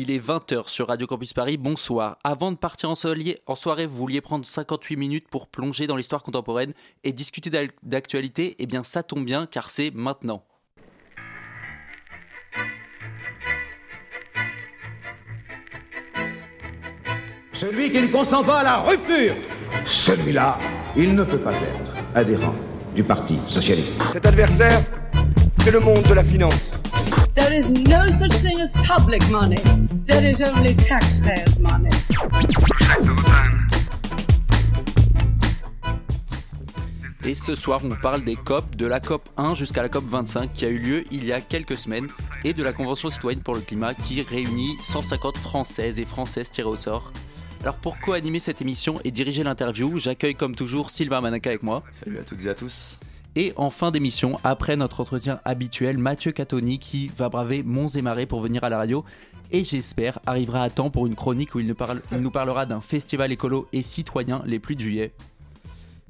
Il est 20h sur Radio Campus Paris, bonsoir. Avant de partir en, soirée, vous vouliez prendre 58 minutes pour plonger dans l'histoire contemporaine et discuter d'actualité? Eh bien ça tombe bien car c'est maintenant. Celui qui ne consent pas à la rupture, celui-là, il ne peut pas être adhérent du Parti socialiste. Cet adversaire, c'est le monde de la finance. There is no such thing as public money. There is only taxpayers' money. Et ce soir, on parle des COP, de la COP 1 jusqu'à la COP 25 qui a eu lieu il y a quelques semaines et de la Convention citoyenne pour le climat qui réunit 150 Françaises et Françaises tirées au sort. Alors pour co-animer cette émission et diriger l'interview, j'accueille comme toujours Sylvain Manaka avec moi. Salut à toutes et à tous. Et en fin d'émission, après notre entretien habituel, Mathieu Catoni qui va braver monts et marais pour venir à la radio et j'espère arrivera à temps pour une chronique où il nous, parlera d'un festival écolo et citoyen les plus de juillet.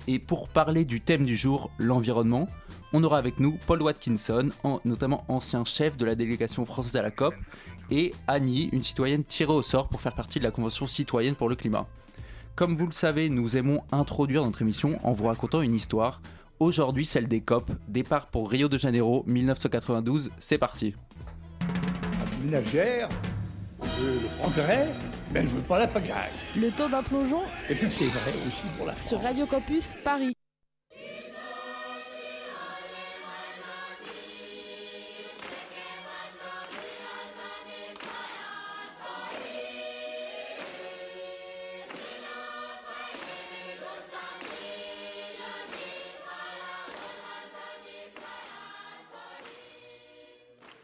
Et pour parler du thème du jour, l'environnement, on aura avec nous Paul Watkinson, notamment ancien chef de la délégation française à la COP, et Annie, une citoyenne tirée au sort pour faire partie de la Convention citoyenne pour le climat. Comme vous le savez, nous aimons introduire notre émission en vous racontant une histoire. Aujourd'hui, celle des COP. Départ pour Rio de Janeiro 1992. C'est parti. La ménagère, le progrès, mais je veux pas la pagaille. Le temps d'un plongeon. Et puis c'est vrai aussi pour la Sur Radio Campus Paris.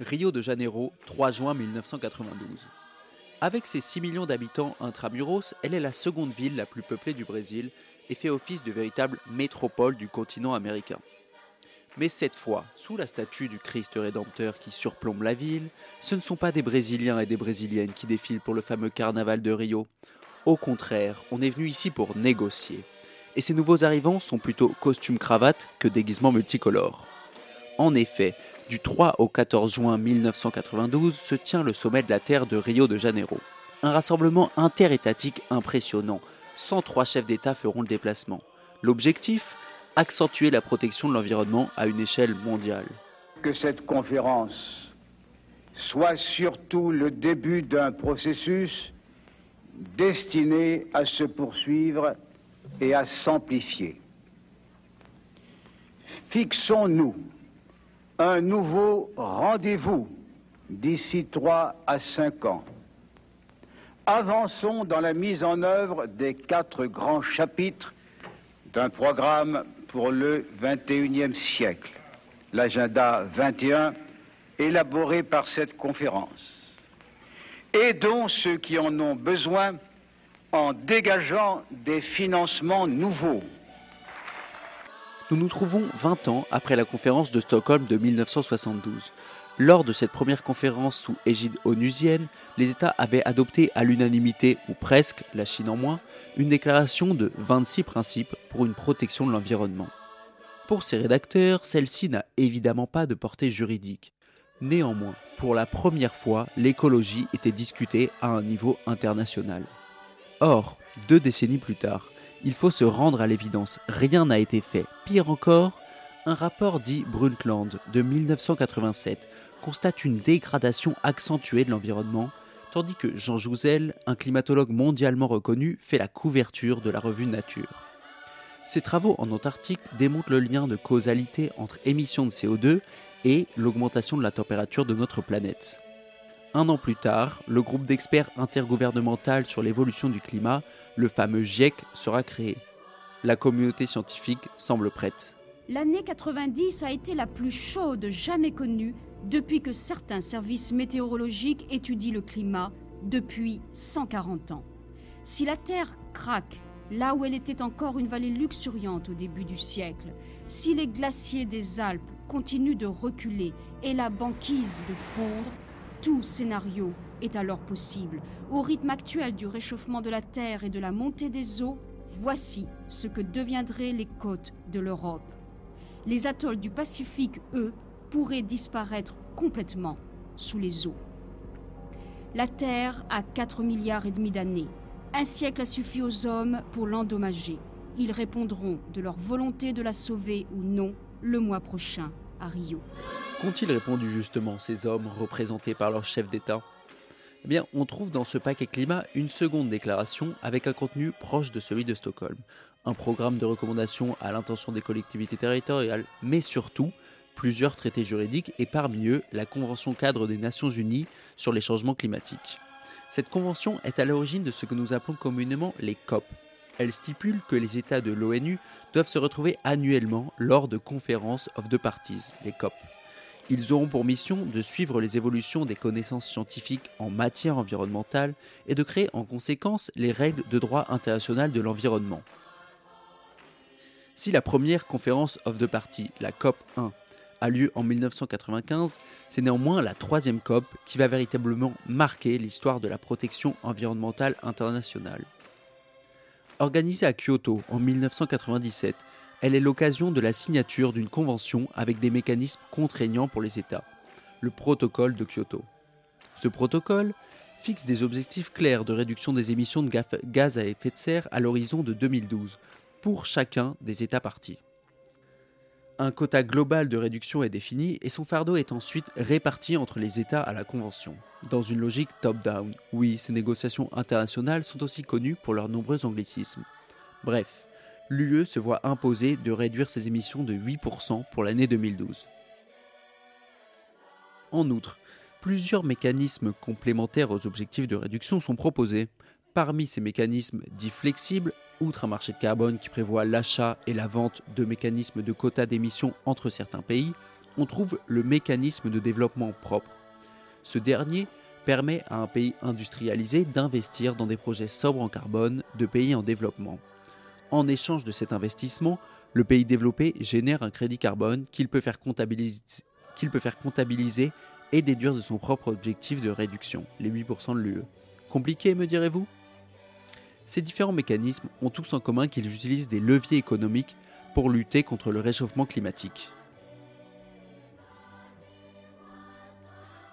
Rio de Janeiro, 3 juin 1992. Avec ses 6 millions d'habitants intramuros, elle est la seconde ville la plus peuplée du Brésil et fait office de véritable métropole du continent américain. Mais cette fois, sous la statue du Christ rédempteur qui surplombe la ville, ce ne sont pas des Brésiliens et des Brésiliennes qui défilent pour le fameux carnaval de Rio. Au contraire, on est venu ici pour négocier. Et ces nouveaux arrivants sont plutôt costume-cravate que déguisement multicolores. En effet, du 3 au 14 juin 1992 se tient le sommet de la Terre de Rio de Janeiro. Un rassemblement interétatique impressionnant. 103 chefs d'État feront le déplacement. L'objectif? Accentuer la protection de l'environnement à une échelle mondiale. Que cette conférence soit surtout le début d'un processus destiné à se poursuivre et à s'amplifier. Fixons-nous un nouveau rendez-vous d'ici trois à cinq ans. Avançons dans la mise en œuvre des quatre grands chapitres d'un programme pour le XXIe siècle, l'agenda 21, élaboré par cette conférence. Aidons ceux qui en ont besoin en dégageant des financements nouveaux nous nous trouvons 20 ans après la conférence de Stockholm de 1972. Lors de cette première conférence sous égide onusienne, les États avaient adopté à l'unanimité, ou presque, la Chine en moins, une déclaration de 26 principes pour une protection de l'environnement. Pour ces rédacteurs, celle-ci n'a évidemment pas de portée juridique. Néanmoins, pour la première fois, l'écologie était discutée à un niveau international. Or, deux décennies plus tard, il faut se rendre à l'évidence, rien n'a été fait. Pire encore, un rapport dit Brundtland de 1987 constate une dégradation accentuée de l'environnement, tandis que Jean Jouzel, un climatologue mondialement reconnu, fait la couverture de la revue Nature. Ses travaux en Antarctique démontrent le lien de causalité entre émissions de CO2 et l'augmentation de la température de notre planète. Un an plus tard, le groupe d'experts intergouvernemental sur l'évolution du climat, le fameux GIEC, sera créé. La communauté scientifique semble prête. L'année 90 a été la plus chaude jamais connue depuis que certains services météorologiques étudient le climat depuis 140 ans. Si la Terre craque là où elle était encore une vallée luxuriante au début du siècle, si les glaciers des Alpes continuent de reculer et la banquise de fondre, tout scénario est alors possible. Au rythme actuel du réchauffement de la Terre et de la montée des eaux, voici ce que deviendraient les côtes de l'Europe. Les atolls du Pacifique, eux, pourraient disparaître complètement sous les eaux. La Terre a 4 milliards et demi d'années. Un siècle a suffi aux hommes pour l'endommager. Ils répondront de leur volonté de la sauver ou non le mois prochain à Rio. Qu'ont-ils répondu justement ces hommes représentés par leur chef d'État? Eh on trouve dans ce paquet climat une seconde déclaration avec un contenu proche de celui de Stockholm. Un programme de recommandation à l'intention des collectivités territoriales, mais surtout plusieurs traités juridiques et parmi eux la Convention cadre des Nations Unies sur les changements climatiques. Cette convention est à l'origine de ce que nous appelons communément les COP. Elle stipule que les États de l'ONU doivent se retrouver annuellement lors de conférences of the parties, les COP. Ils auront pour mission de suivre les évolutions des connaissances scientifiques en matière environnementale et de créer en conséquence les règles de droit international de l'environnement. Si la première conférence of the parties, la COP 1, a lieu en 1995, c'est néanmoins la troisième COP qui va véritablement marquer l'histoire de la protection environnementale internationale. Organisée à Kyoto en 1997, elle est l'occasion de la signature d'une convention avec des mécanismes contraignants pour les États, le protocole de Kyoto. Ce protocole fixe des objectifs clairs de réduction des émissions de gaz à effet de serre à l'horizon de 2012 pour chacun des États partis. Un quota global de réduction est défini et son fardeau est ensuite réparti entre les États à la Convention, dans une logique top-down. Oui, ces négociations internationales sont aussi connues pour leurs nombreux anglicismes. Bref, l'UE se voit imposer de réduire ses émissions de 8% pour l'année 2012. En outre, plusieurs mécanismes complémentaires aux objectifs de réduction sont proposés. Parmi ces mécanismes dits flexibles, outre un marché de carbone qui prévoit l'achat et la vente de mécanismes de quotas d'émissions entre certains pays, on trouve le mécanisme de développement propre. Ce dernier permet à un pays industrialisé d'investir dans des projets sobres en carbone de pays en développement. En échange de cet investissement, le pays développé génère un crédit carbone qu'il peut, faire comptabiliser, et déduire de son propre objectif de réduction, les 8% de l'UE. Compliqué, me direz-vous? Ces différents mécanismes ont tous en commun qu'ils utilisent des leviers économiques pour lutter contre le réchauffement climatique.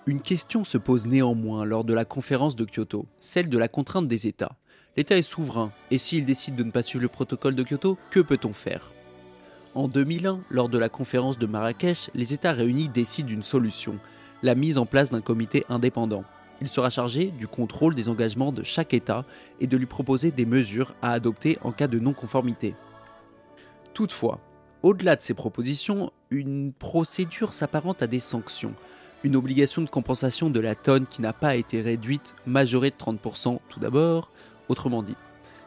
Une question se pose néanmoins lors de la conférence de Kyoto, celle de la contrainte des États. L'État est souverain, et s'il décide de ne pas suivre le protocole de Kyoto, que peut-on faire? En 2001, lors de la conférence de Marrakech, les États réunis décident d'une solution, la mise en place d'un comité indépendant. Il sera chargé du contrôle des engagements de chaque État et de lui proposer des mesures à adopter en cas de non-conformité. Toutefois, au-delà de ces propositions, une procédure s'apparente à des sanctions. Une obligation de compensation de la tonne qui n'a pas été réduite, majorée de 30% tout d'abord. Autrement dit,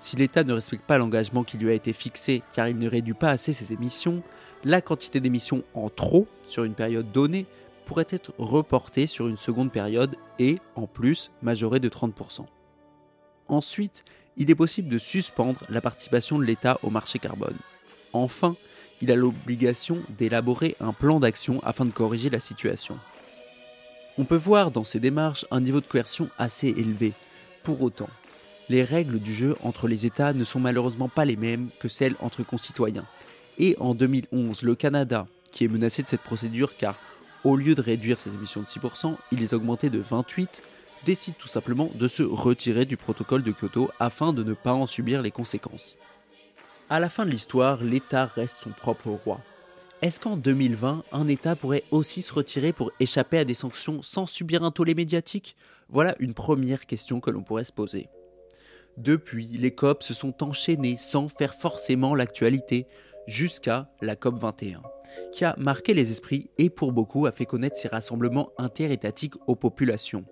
si l'État ne respecte pas l'engagement qui lui a été fixé car il ne réduit pas assez ses émissions, la quantité d'émissions en trop sur une période donnée pourrait être reporté sur une seconde période et, en plus, majoré de 30%. Ensuite, il est possible de suspendre la participation de l'État au marché carbone. Enfin, il a l'obligation d'élaborer un plan d'action afin de corriger la situation. On peut voir dans ces démarches un niveau de coercion assez élevé. Pour autant, les règles du jeu entre les États ne sont malheureusement pas les mêmes que celles entre concitoyens. Et en 2011, le Canada, qui est menacé de cette procédure car au lieu de réduire ses émissions de 6%, il les augmentait de 28%, décide tout simplement de se retirer du protocole de Kyoto afin de ne pas en subir les conséquences. À la fin de l'histoire, l'État reste son propre roi. Est-ce qu'en 2020, un État pourrait aussi se retirer pour échapper à des sanctions sans subir un tollé médiatique? Voilà une première question que l'on pourrait se poser. Depuis, les COP se sont enchaînés sans faire forcément l'actualité, jusqu'à la COP 21 qui a marqué les esprits et pour beaucoup a fait connaître ces rassemblements interétatiques aux populations.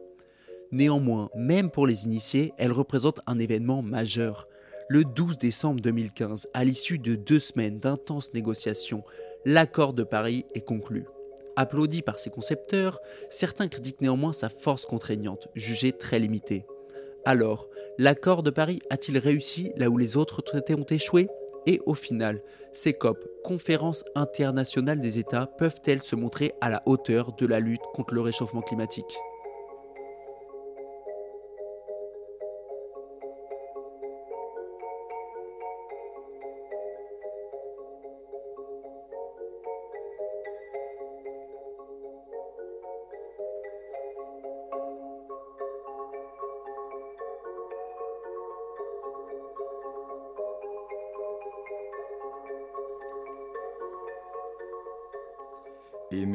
Néanmoins, même pour les initiés, elle représente un événement majeur. Le 12 décembre 2015, à l'issue de deux semaines d'intenses négociations, l'accord de Paris est conclu. Applaudi par ses concepteurs, certains critiquent néanmoins sa force contraignante, jugée très limitée. Alors, l'accord de Paris a-t-il réussi là où les autres traités ont échoué? Et au final, ces COP, conférences internationales des États, peuvent-elles se montrer à la hauteur de la lutte contre le réchauffement climatique?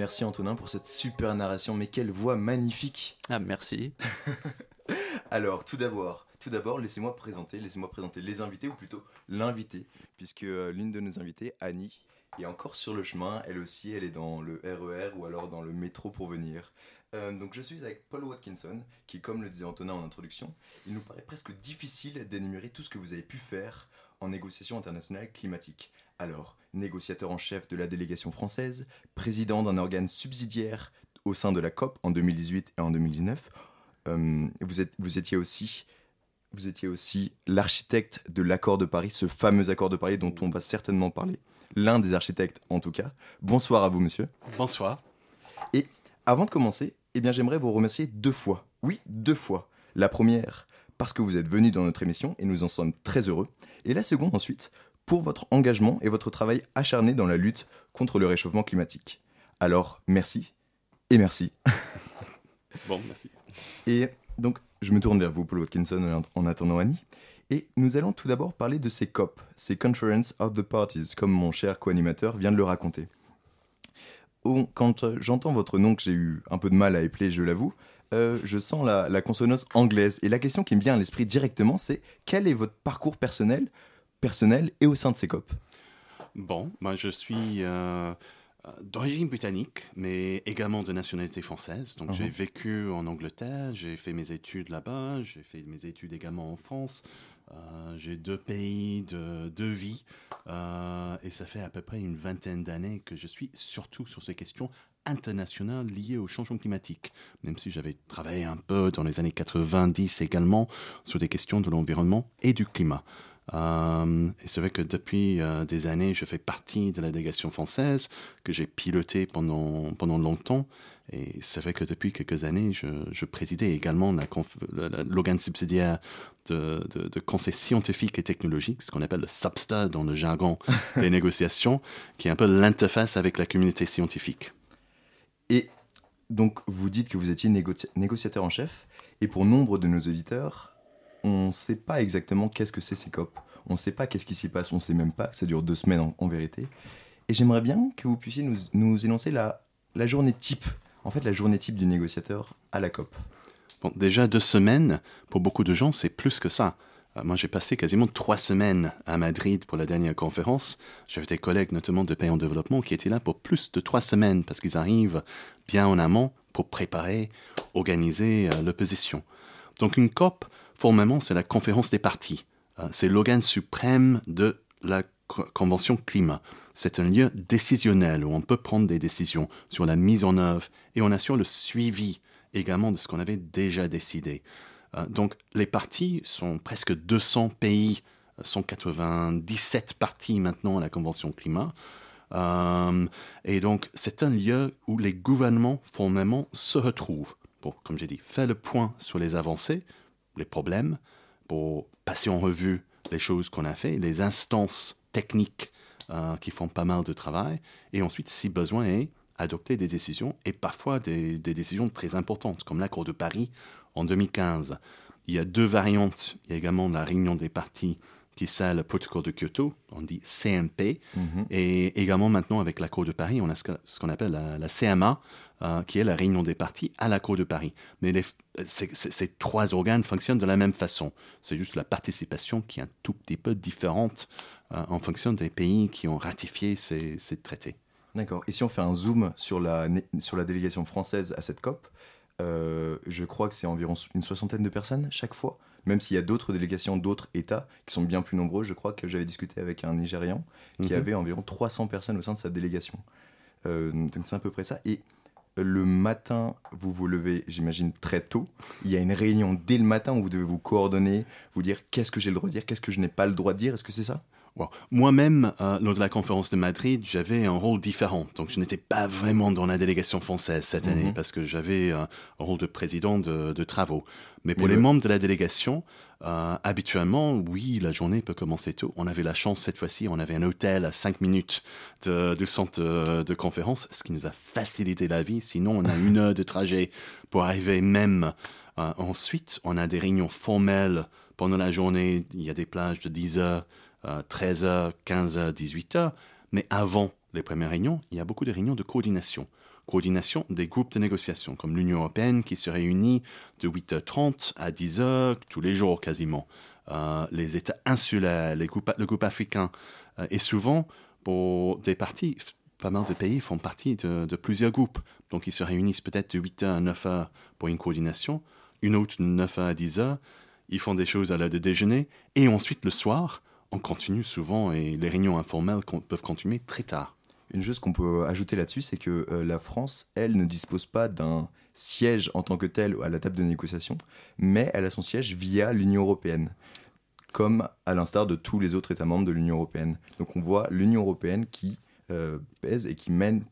Merci Antonin pour cette super narration, mais quelle voix magnifique Ah, merci. Alors, tout d'abord, tout d'abord, laissez-moi présenter, laissez-moi présenter les invités, ou plutôt l'invité, puisque euh, l'une de nos invitées, Annie, est encore sur le chemin. Elle aussi, elle est dans le RER ou alors dans le métro pour venir. Euh, donc je suis avec Paul Watkinson, qui, comme le disait Antonin en introduction, il nous paraît presque difficile d'énumérer tout ce que vous avez pu faire en négociation internationale climatique. Alors, négociateur en chef de la délégation française, président d'un organe subsidiaire au sein de la COP en 2018 et en 2019, euh, vous, êtes, vous étiez aussi vous étiez aussi l'architecte de l'accord de Paris, ce fameux accord de Paris dont on va certainement parler. L'un des architectes en tout cas. Bonsoir à vous monsieur. Bonsoir. Et avant de commencer, eh bien j'aimerais vous remercier deux fois. Oui, deux fois. La première parce que vous êtes venu dans notre émission et nous en sommes très heureux. Et la seconde ensuite pour votre engagement et votre travail acharné dans la lutte contre le réchauffement climatique. Alors merci et merci. Bon, merci. Et donc, je me tourne vers vous, Paul Watkinson, en attendant Annie. Et nous allons tout d'abord parler de ces COP, ces Conference of the Parties, comme mon cher co-animateur vient de le raconter. Quand euh, j'entends votre nom, que j'ai eu un peu de mal à épeler, je l'avoue, euh, je sens la, la consonance anglaise. Et la question qui me vient à l'esprit directement, c'est quel est votre parcours personnel, personnel et au sein de ces COP Bon, moi je suis euh, d'origine britannique, mais également de nationalité française. Donc j'ai Mhm. vécu en Angleterre, j'ai fait mes études là-bas, j'ai fait mes études également en France. Euh, j'ai deux pays, de, deux vies, euh, et ça fait à peu près une vingtaine d'années que je suis surtout sur ces questions internationales liées au changement climatique, même si j'avais travaillé un peu dans les années 90 également sur des questions de l'environnement et du climat. Euh, et c'est vrai que depuis euh, des années, je fais partie de la délégation française que j'ai pilotée pendant, pendant longtemps. Et c'est vrai que depuis quelques années, je, je présidais également l'organe subsidiaire de, de, de conseil scientifique et technologique, ce qu'on appelle le SAPSTA dans le jargon des négociations, qui est un peu l'interface avec la communauté scientifique. Et donc, vous dites que vous étiez négoci- négociateur en chef, et pour nombre de nos auditeurs, on ne sait pas exactement qu'est-ce que c'est ces COP. On ne sait pas qu'est-ce qui s'y passe, on ne sait même pas. Ça dure deux semaines en, vérité. Et j'aimerais bien que vous puissiez nous, énoncer la, la journée type, en fait la journée type du négociateur à la COP. Bon, déjà deux semaines, pour beaucoup de gens, c'est plus que ça. Euh, moi, j'ai passé quasiment trois semaines à Madrid pour la dernière conférence. J'avais des collègues, notamment de pays en développement, qui étaient là pour plus de trois semaines parce qu'ils arrivent bien en amont pour préparer, organiser euh, l'opposition. Donc, une COP, formellement, c'est la conférence des partis. Euh, c'est l'organe suprême de la co- Convention climat. C'est un lieu décisionnel où on peut prendre des décisions sur la mise en œuvre et on assure le suivi également de ce qu'on avait déjà décidé. Euh, donc les partis sont presque 200 pays, euh, sont 97 partis maintenant à la Convention climat. Euh, et donc c'est un lieu où les gouvernements formellement se retrouvent pour, comme j'ai dit, faire le point sur les avancées, les problèmes, pour passer en revue les choses qu'on a fait, les instances techniques euh, qui font pas mal de travail, et ensuite, si besoin est, adopter des décisions, et parfois des décisions très importantes, comme l'accord de Paris en 2015. Il y a deux variantes. Il y a également la réunion des partis qui sert le protocole de Kyoto, on dit CMP, et également maintenant avec l'accord de Paris, on a ce qu'on appelle la, la CMA, euh, qui est la réunion des partis à l'accord de Paris. Mais les- ces- trois organes fonctionnent de la même façon. C'est juste la participation qui est un tout petit peu différente euh, en fonction des pays qui ont ratifié ces, ces traités. D'accord. Et si on fait un zoom sur la, sur la délégation française à cette COP, euh, je crois que c'est environ une soixantaine de personnes chaque fois, même s'il y a d'autres délégations d'autres États qui sont bien plus nombreux. Je crois que j'avais discuté avec un Nigérian qui Mhm. avait environ 300 personnes au sein de sa délégation. Euh, donc c'est à peu près ça. Et le matin, vous vous levez, j'imagine, très tôt. Il y a une réunion dès le matin où vous devez vous coordonner, vous dire qu'est-ce que j'ai le droit de dire, qu'est-ce que je n'ai pas le droit de dire. Est-ce que c'est ça? Moi-même, euh, lors de la conférence de Madrid, j'avais un rôle différent. Donc, je n'étais pas vraiment dans la délégation française cette année Mhm. parce que j'avais euh, un rôle de président de, de travaux. Mais pour Mais les le- membres de la délégation, euh, habituellement, oui, la journée peut commencer tôt. On avait la chance cette fois-ci, on avait un hôtel à 5 minutes de- du centre de, de conférence, ce qui nous a facilité la vie. Sinon, on a une heure de trajet pour arriver même. Ensuite, on a des réunions formelles pendant la journée. Il y a des plages de 10 heures, euh, 13h, 15h, 18h. Mais avant les premières réunions, il y a beaucoup de réunions de coordination coordination des groupes de négociation, comme l'Union européenne qui se réunit de 8h30 à 10h tous les jours quasiment. Euh, les États insulaires, le groupe africain, euh, et souvent pour des partis, pas mal de pays font partie de, de plusieurs groupes. Donc ils se réunissent peut-être de 8h à 9h pour une coordination, une autre de 9h à 10h, ils font des choses à l'heure de déjeuner, et ensuite le soir, on continue souvent et les réunions informelles peuvent continuer très tard. Une chose qu'on peut ajouter là-dessus, c'est que euh, la France, elle, ne dispose pas d'un siège en tant que tel à la table de négociation, mais elle a son siège via l'Union européenne, comme à l'instar de tous les autres États membres de l'Union européenne. Donc on voit l'Union européenne qui euh, pèse et qui mène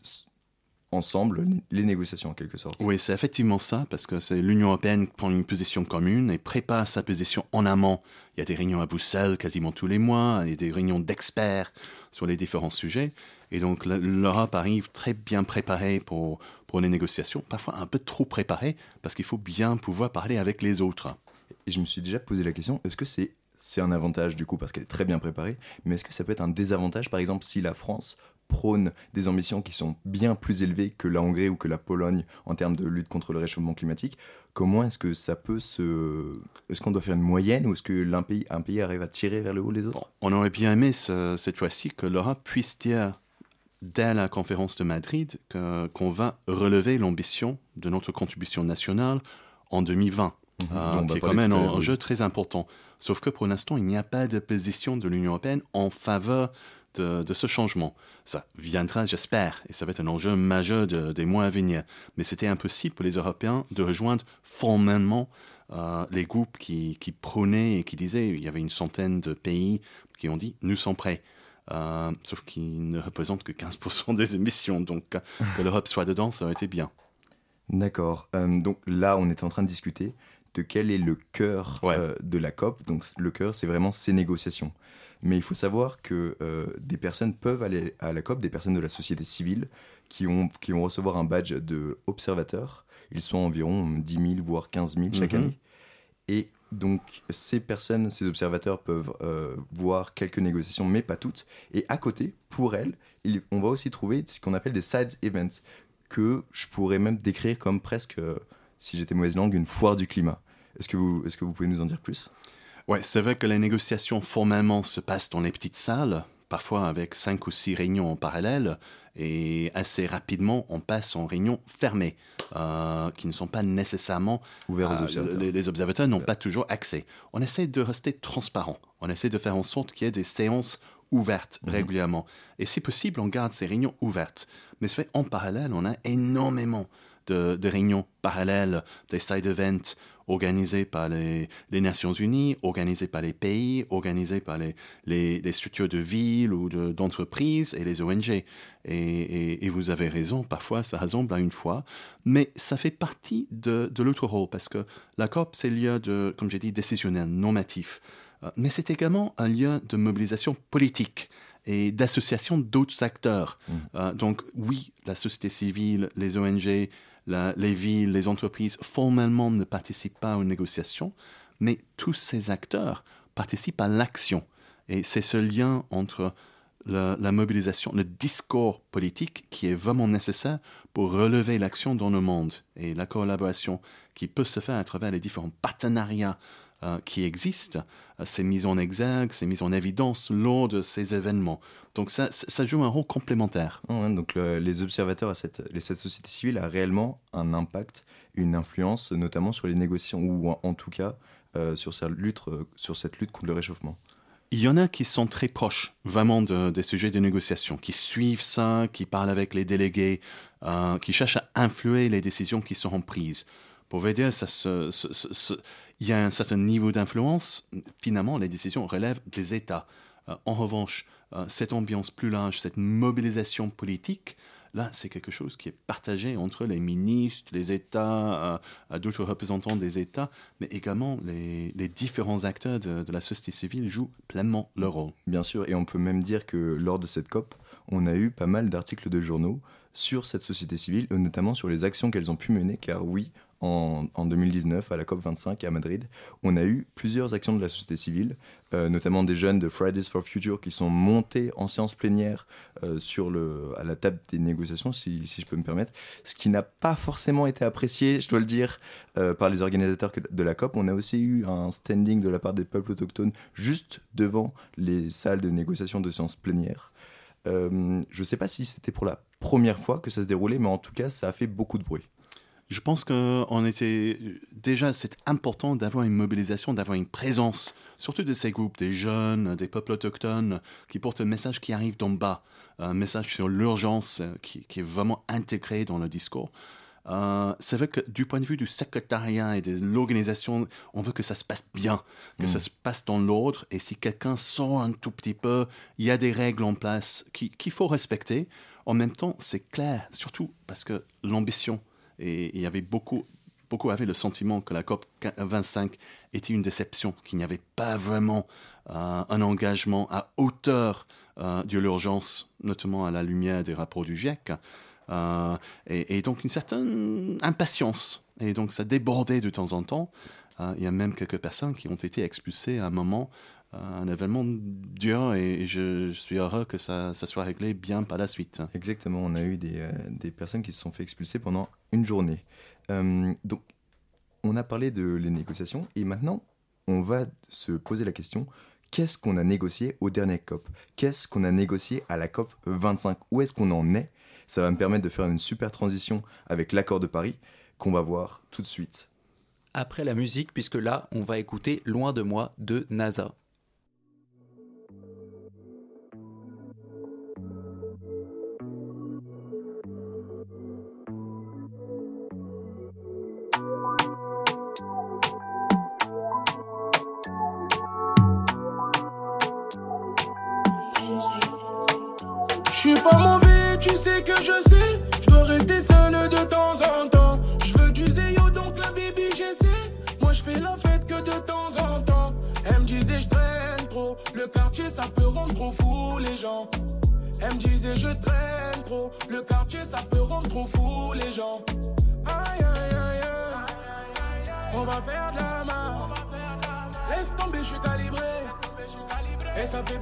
ensemble les négociations en quelque sorte. Oui, c'est effectivement ça, parce que c'est l'Union européenne qui prend une position commune et prépare sa position en amont. Il y a des réunions à Bruxelles quasiment tous les mois, il y a des réunions d'experts sur les différents sujets. Et donc l'Europe arrive très bien préparée pour, pour les négociations, parfois un peu trop préparée, parce qu'il faut bien pouvoir parler avec les autres. Et je me suis déjà posé la question, est-ce que c'est c'est un avantage du coup parce qu'elle est très bien préparée, mais est-ce que ça peut être un désavantage par exemple si la France prône des ambitions qui sont bien plus élevées que la Hongrie ou que la Pologne en termes de lutte contre le réchauffement climatique, comment est-ce que ça peut se... Est-ce qu'on doit faire une moyenne ou est-ce que un pays, un pays arrive à tirer vers le haut les autres? On aurait bien aimé cette fois-ci que l'Europe puisse dire dès la conférence de Madrid qu'on va relever l'ambition de notre contribution nationale en 2020, mhm. euh, qui est quand même un enjeu très important. Sauf que pour l'instant, il n'y a pas de position de l'Union européenne en faveur de, ce changement. Ça viendra, j'espère, et ça va être un enjeu majeur des mois à venir. Mais c'était impossible pour les Européens de rejoindre formellement euh, les groupes qui, prônaient et qui disaient, il y avait une centaine de pays qui ont dit, nous sommes prêts. Euh, sauf qu'ils ne représentent que 15% des émissions. Donc que l'Europe soit dedans, ça aurait été bien. D'accord. Euh, donc là, on est en train de discuter de quel est le cœur de la COP. Donc le cœur, c'est vraiment ces négociations. Mais il faut savoir que euh, des personnes peuvent aller à la COP, des personnes de la société civile, qui, ont, qui vont recevoir un badge de observateur. Ils sont environ 10 000, voire 15 000 chaque mhm. année. Et donc, ces personnes, ces observateurs peuvent euh, voir quelques négociations, mais pas toutes. Et à côté, pour elles, on va aussi trouver ce qu'on appelle des side events, que je pourrais même décrire comme presque, euh, si j'étais mauvaise langue, une foire du climat. Est-ce que, vous, est-ce que vous pouvez nous en dire plus? Ouais, c'est vrai que les négociations formellement se passent dans les petites salles, parfois avec cinq ou six réunions en parallèle, et assez rapidement on passe en réunions fermées, euh, qui ne sont pas nécessairement ouvertes aux euh, observateurs. Les, observateurs n'ont pas toujours accès. On essaie de rester transparent, on essaie de faire en sorte qu'il y ait des séances ouvertes mhm. régulièrement, et si possible on garde ces réunions ouvertes. Mais c'est fait en parallèle, on a énormément de, de réunions parallèles, des side events organisés par les, Nations Unies, organisés par les pays, organisés par les, les, structures de ville ou d'entreprises et les ONG. Et, vous avez raison, parfois ça ressemble à une fois, mais ça fait partie de, de l'autre rôle, parce que la COP, c'est le lieu de, comme j'ai dit, décisionnel, normatif. Euh, mais c'est également un lieu de mobilisation politique et d'association d'autres acteurs. Mmh. Euh, donc oui, la société civile, les ONG, les villes, les entreprises formellement ne participent pas aux négociations, mais tous ces acteurs participent à l'action. Et c'est ce lien entre la, mobilisation, le discours politique qui est vraiment nécessaire pour relever l'action dans le monde et la collaboration qui peut se faire à travers les différents partenariats euh, qui existent, euh, c'est mis en exergue, c'est mis en évidence lors de ces événements. Donc ça, ça joue un rôle complémentaire. donc les observateurs à cette, cette société civile a réellement un impact, une influence, notamment sur les négociations, ou en, tout cas euh, sur, cette lutte, sur cette lutte contre le réchauffement. Il y en a qui sont très proches, vraiment, des sujets de négociation, qui suivent ça, qui parlent avec les délégués, qui cherchent à influer les décisions qui seront prises. Pour vous dire, ça se, il y a un certain niveau d'influence. Finalement, les décisions relèvent des États. Euh, en revanche, euh, cette ambiance plus large, cette mobilisation politique, là, c'est quelque chose qui est partagé entre les ministres, les États, euh, d'autres représentants des États, mais également les, différents acteurs de, de, la société civile jouent pleinement leur rôle. Bien sûr, et on peut même dire que lors de cette COP, on a eu pas mal d'articles de journaux sur cette société civile, notamment sur les actions qu'elles ont pu mener, car oui, en, en 2019 à la COP25 à Madrid. On a eu plusieurs actions de la société civile, euh, notamment des jeunes de Fridays for Future qui sont montés en séance plénière euh, sur le, à la table des négociations, si, je peux me permettre, ce qui n'a pas forcément été apprécié, je dois le dire, euh, par les organisateurs de la COP. On a aussi eu un standing de la part des peuples autochtones juste devant les salles de négociation de séance plénière. Je ne sais pas si c'était pour la première fois que ça se déroulait, mais en tout cas, ça a fait beaucoup de bruit. Je pense qu'on était déjà c'est important d'avoir une mobilisation, d'avoir une présence, surtout de ces groupes, des jeunes, des peuples autochtones, qui portent un message qui arrive d'en bas, un message sur l'urgence euh, qui, qui est vraiment intégré dans le discours. Euh, c'est vrai que du point de vue du secrétariat et de l'organisation, on veut que ça se passe bien, que Mm. ça se passe dans l'ordre. Et si quelqu'un sort un tout petit peu, il y a des règles en place qui- qu'il faut respecter. En même temps, c'est clair, surtout parce que l'ambition, et il y avait beaucoup, beaucoup avaient le sentiment que la COP 25 était une déception, qu'il n'y avait pas vraiment euh, un engagement à hauteur euh, de l'urgence, notamment à la lumière des rapports du GIEC. Euh, et, donc une certaine impatience. Et donc ça débordait de temps en temps. Il y a même quelques personnes qui ont été expulsées à un moment, un événement dur, et je suis heureux que ça, ça soit réglé bien par la suite. Exactement, on a eu des, euh, des personnes qui se sont fait expulser pendant une journée. Euh, donc, on a parlé de les négociations, et maintenant, on va se poser la question qu'est-ce qu'on a négocié au dernier COP? Qu'est-ce qu'on a négocié à la COP 25 Où est-ce qu'on en est? Ça va me permettre de faire une super transition avec l'accord de Paris qu'on va voir tout de suite. Après la musique, puisque là, on va écouter Loin de moi de NASA. Ça fait.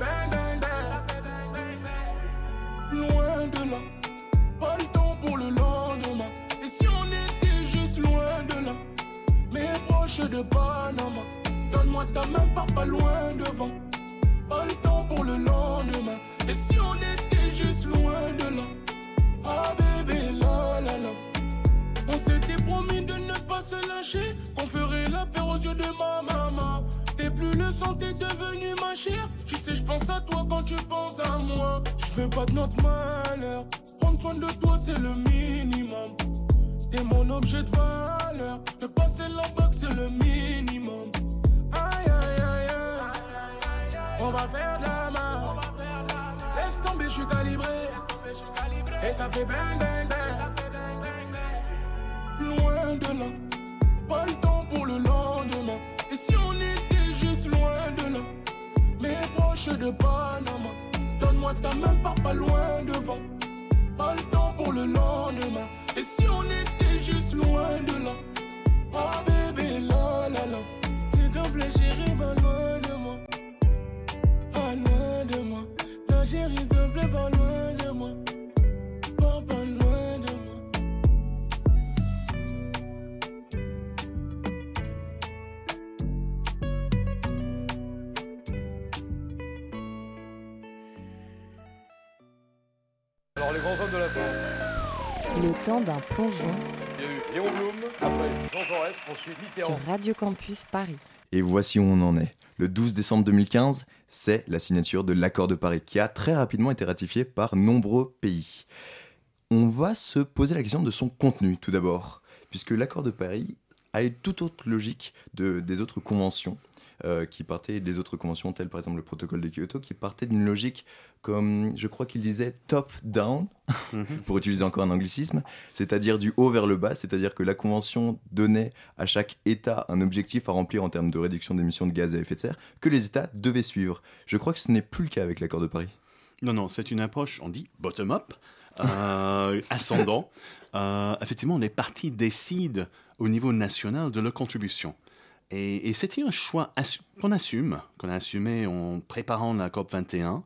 Loin de là, pas le temps pour le lendemain. Et si on était juste loin de là, mais proche de Panama, donne-moi ta main, pars pas loin devant. Pas le temps pour le lendemain. Et si on était juste loin de là, ah bébé, la la la. On s'était promis de ne pas se lâcher, qu'on ferait la paix aux yeux de ma maman. Plus le sang, t'es devenu ma chère. Tu sais, je pense à toi quand tu penses à moi. Je veux pas de notre malheur. Prendre soin de toi, c'est le minimum. T'es mon objet de valeur. De passer la boxe, c'est le minimum. Aïe, aïe, aïe, aïe. On va faire de la main. Laisse tomber, je suis calibré. Et ça fait bang, bang, bang. Loin de là, pas le temps pour le lendemain. Et si on juste loin de là, mais proche de Panama, donne-moi ta main, pars pas loin devant. Pas le temps pour le lendemain. Et si on était juste loin de là, ah bébé, la la la. S'il te plaît, chérie, pas loin de moi. Pas loin de moi. Ta chérie, s'il te plaît, pas loin de moi. Alors les grands hommes de la France. Le temps d'un plongeon Il y a eu Léon Blum, après Jean Jaurès, ensuite Mitterrand. sur Radio Campus Paris. Et voici où on en est. Le 12 décembre 2015, c'est la signature de l'accord de Paris qui a très rapidement été ratifié par nombreux pays. On va se poser la question de son contenu tout d'abord, puisque l'accord de Paris a une toute autre logique de, des autres conventions euh, qui partaient des autres conventions telles par exemple le protocole de Kyoto qui partait d'une logique comme je crois qu'il disait top down pour utiliser encore un anglicisme c'est-à-dire du haut vers le bas c'est-à-dire que la convention donnait à chaque état un objectif à remplir en termes de réduction d'émissions de gaz à effet de serre que les états devaient suivre. Je crois que ce n'est plus le cas avec l'accord de Paris. Non, non, c'est une approche, on dit bottom-up, euh, ascendant, euh, effectivement, les partis décident au niveau national de leur contribution. Et, c'était un choix qu'on assume, qu'on a assumé en préparant la COP 21,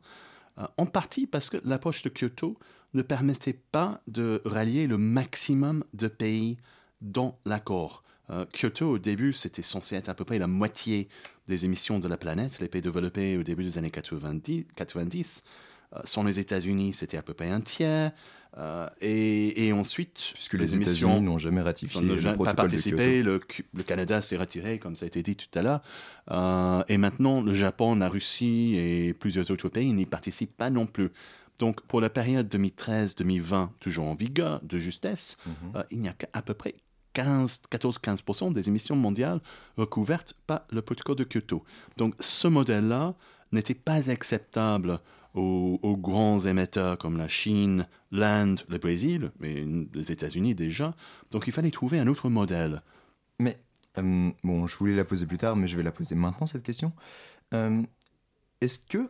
euh, en partie parce que l'approche de Kyoto ne permettait pas de rallier le maximum de pays dans l'accord. Euh, Kyoto, au début, c'était censé être à peu près la moitié des émissions de la planète, les pays développés au début des années 90. 90. Euh, sans les États-Unis, c'était à peu près un tiers. Euh, et, et ensuite, Puisque les États-Unis n'ont jamais ratifié n'ont le jamais pas protocole de participé, Kyoto. le, Canada s'est retiré, comme ça a été dit tout à l'heure. Euh, et maintenant, le Japon, la Russie et plusieurs autres pays n'y participent pas non plus. Donc, pour la période 2013-2020, toujours en vigueur, de justesse, Mhm. euh, il n'y a qu'à peu près 15, 14-15% des émissions mondiales recouvertes par le protocole de Kyoto. Donc, ce modèle-là n'était pas acceptable aux, aux grands émetteurs comme la Chine, l'Inde, le Brésil, mais les États-Unis déjà. Donc, il fallait trouver un autre modèle. Mais, euh, bon, je voulais la poser plus tard, mais je vais la poser maintenant, cette question. Euh, Est-ce que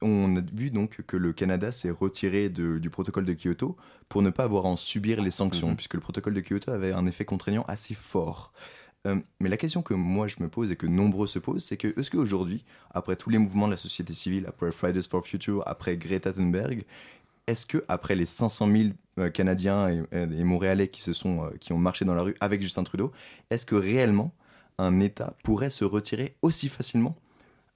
on a vu donc que le Canada s'est retiré de- du protocole de Kyoto pour ne pas avoir à en subir les sanctions, Mhm. puisque le protocole de Kyoto avait un effet contraignant assez fort. Euh, mais la question que moi je me pose et que nombreux se posent, c'est que est-ce qu'aujourd'hui, après tous les mouvements de la société civile, après Fridays for Future, après Greta Thunberg, est-ce que après les 500 000 euh, Canadiens et, Montréalais qui se sont euh, qui ont marché dans la rue avec Justin Trudeau, est-ce que réellement un État pourrait se retirer aussi facilement,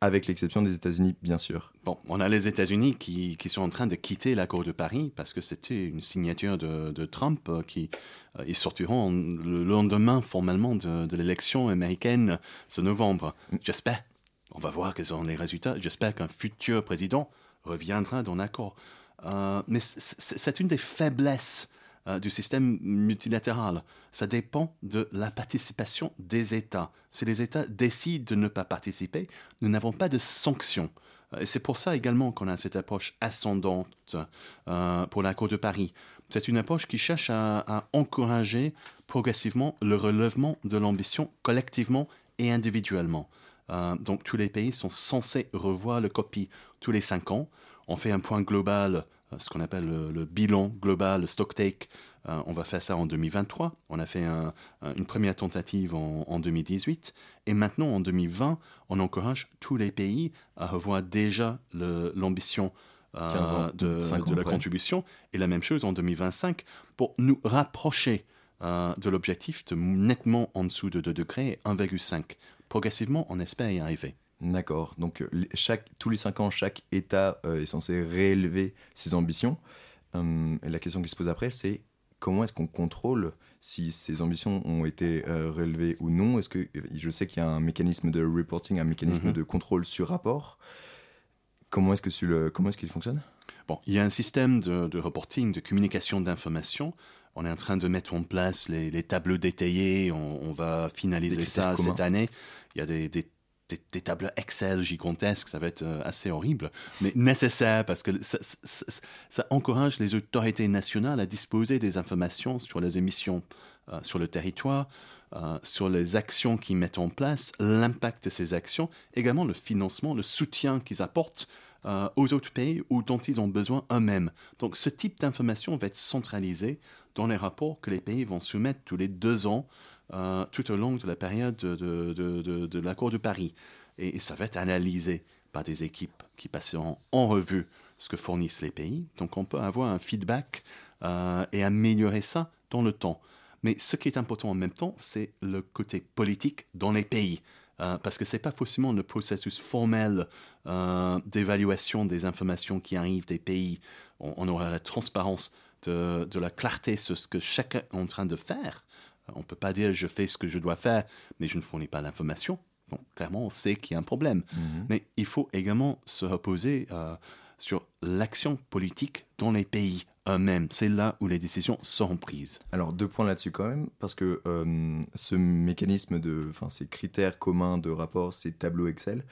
avec l'exception des États-Unis, bien sûr Bon, on a les États-Unis qui, qui sont en train de quitter l'accord de Paris parce que c'était une signature de, de Trump euh, qui euh, ils sortiront le lendemain formellement de, de l'élection américaine ce novembre. J'espère. On va voir quels sont les résultats. J'espère qu'un futur président reviendra dans l'accord. Euh, mais c'est une des faiblesses euh, du système multilatéral. Ça dépend de la participation des États. Si les États décident de ne pas participer, nous n'avons pas de sanctions. Et c'est pour ça également qu'on a cette approche ascendante euh, pour l'accord de Paris. C'est une approche qui cherche à, encourager progressivement le relèvement de l'ambition collectivement et individuellement. Euh, donc tous les pays sont censés revoir le copie tous les cinq ans. On fait un point global, ce qu'on appelle le, le bilan global, le stock take. Euh, on va faire ça en 2023. On a fait un- un- une première tentative en, en 2018. Et maintenant, en 2020, on encourage tous les pays à revoir déjà l'ambition euh, 15 ans, de, la contribution. Et la même chose en 2025 pour nous rapprocher euh, de l'objectif de nettement en dessous de 2 degrés et 1,5. Progressivement, on espère y arriver. D'accord. Donc euh, chaque, tous les cinq ans, chaque État euh, est censé réélever ses ambitions. Et la question qui se pose après, c'est comment est-ce qu'on contrôle si ces ambitions ont été euh, relevées ou non? Est-ce que je sais qu'il y a un mécanisme de reporting, un mécanisme Mhm. de contrôle sur rapport Comment est-ce que sur le comment est-ce qu'il fonctionne? Bon, il y a un système de, de reporting, de communication d'informations. On est en train de mettre en place les, les tableaux détaillés. On, on va finaliser ça communs. cette année. Il y a des, des, des- tableaux Excel gigantesques. Ça va être euh, assez horrible, mais nécessaire parce que ça, encourage les autorités nationales à disposer des informations sur les émissions euh, sur le territoire, euh, sur les actions qu'ils mettent en place, l'impact de ces actions, également le financement, le soutien qu'ils apportent aux autres pays ou dont ils ont besoin eux-mêmes. Donc ce type d'information va être centralisé dans les rapports que les pays vont soumettre tous les deux ans euh, tout au long de la période de, de- de- de- l'accord de Paris. Et, ça va être analysé par des équipes qui passeront en revue ce que fournissent les pays. Donc on peut avoir un feedback euh, et améliorer ça dans le temps. Mais ce qui est important en même temps, c'est le côté politique dans les pays. Euh, parce que ce n'est pas forcément le processus formel d'évaluation des informations qui arrivent des pays. On, on aura la transparence de, de la clarté sur ce que chacun est en train de faire. On ne peut pas dire je fais ce que je dois faire, mais je ne fournis pas l'information. Bon, clairement, on sait qu'il y a un problème. Mhm. Mais il faut également se reposer euh, sur l'action politique dans les pays eux-mêmes. C'est là où les décisions seront prises. Alors deux points là-dessus quand même, parce que euh, ce mécanisme de, enfin ces critères communs de rapport, ces tableaux Excel,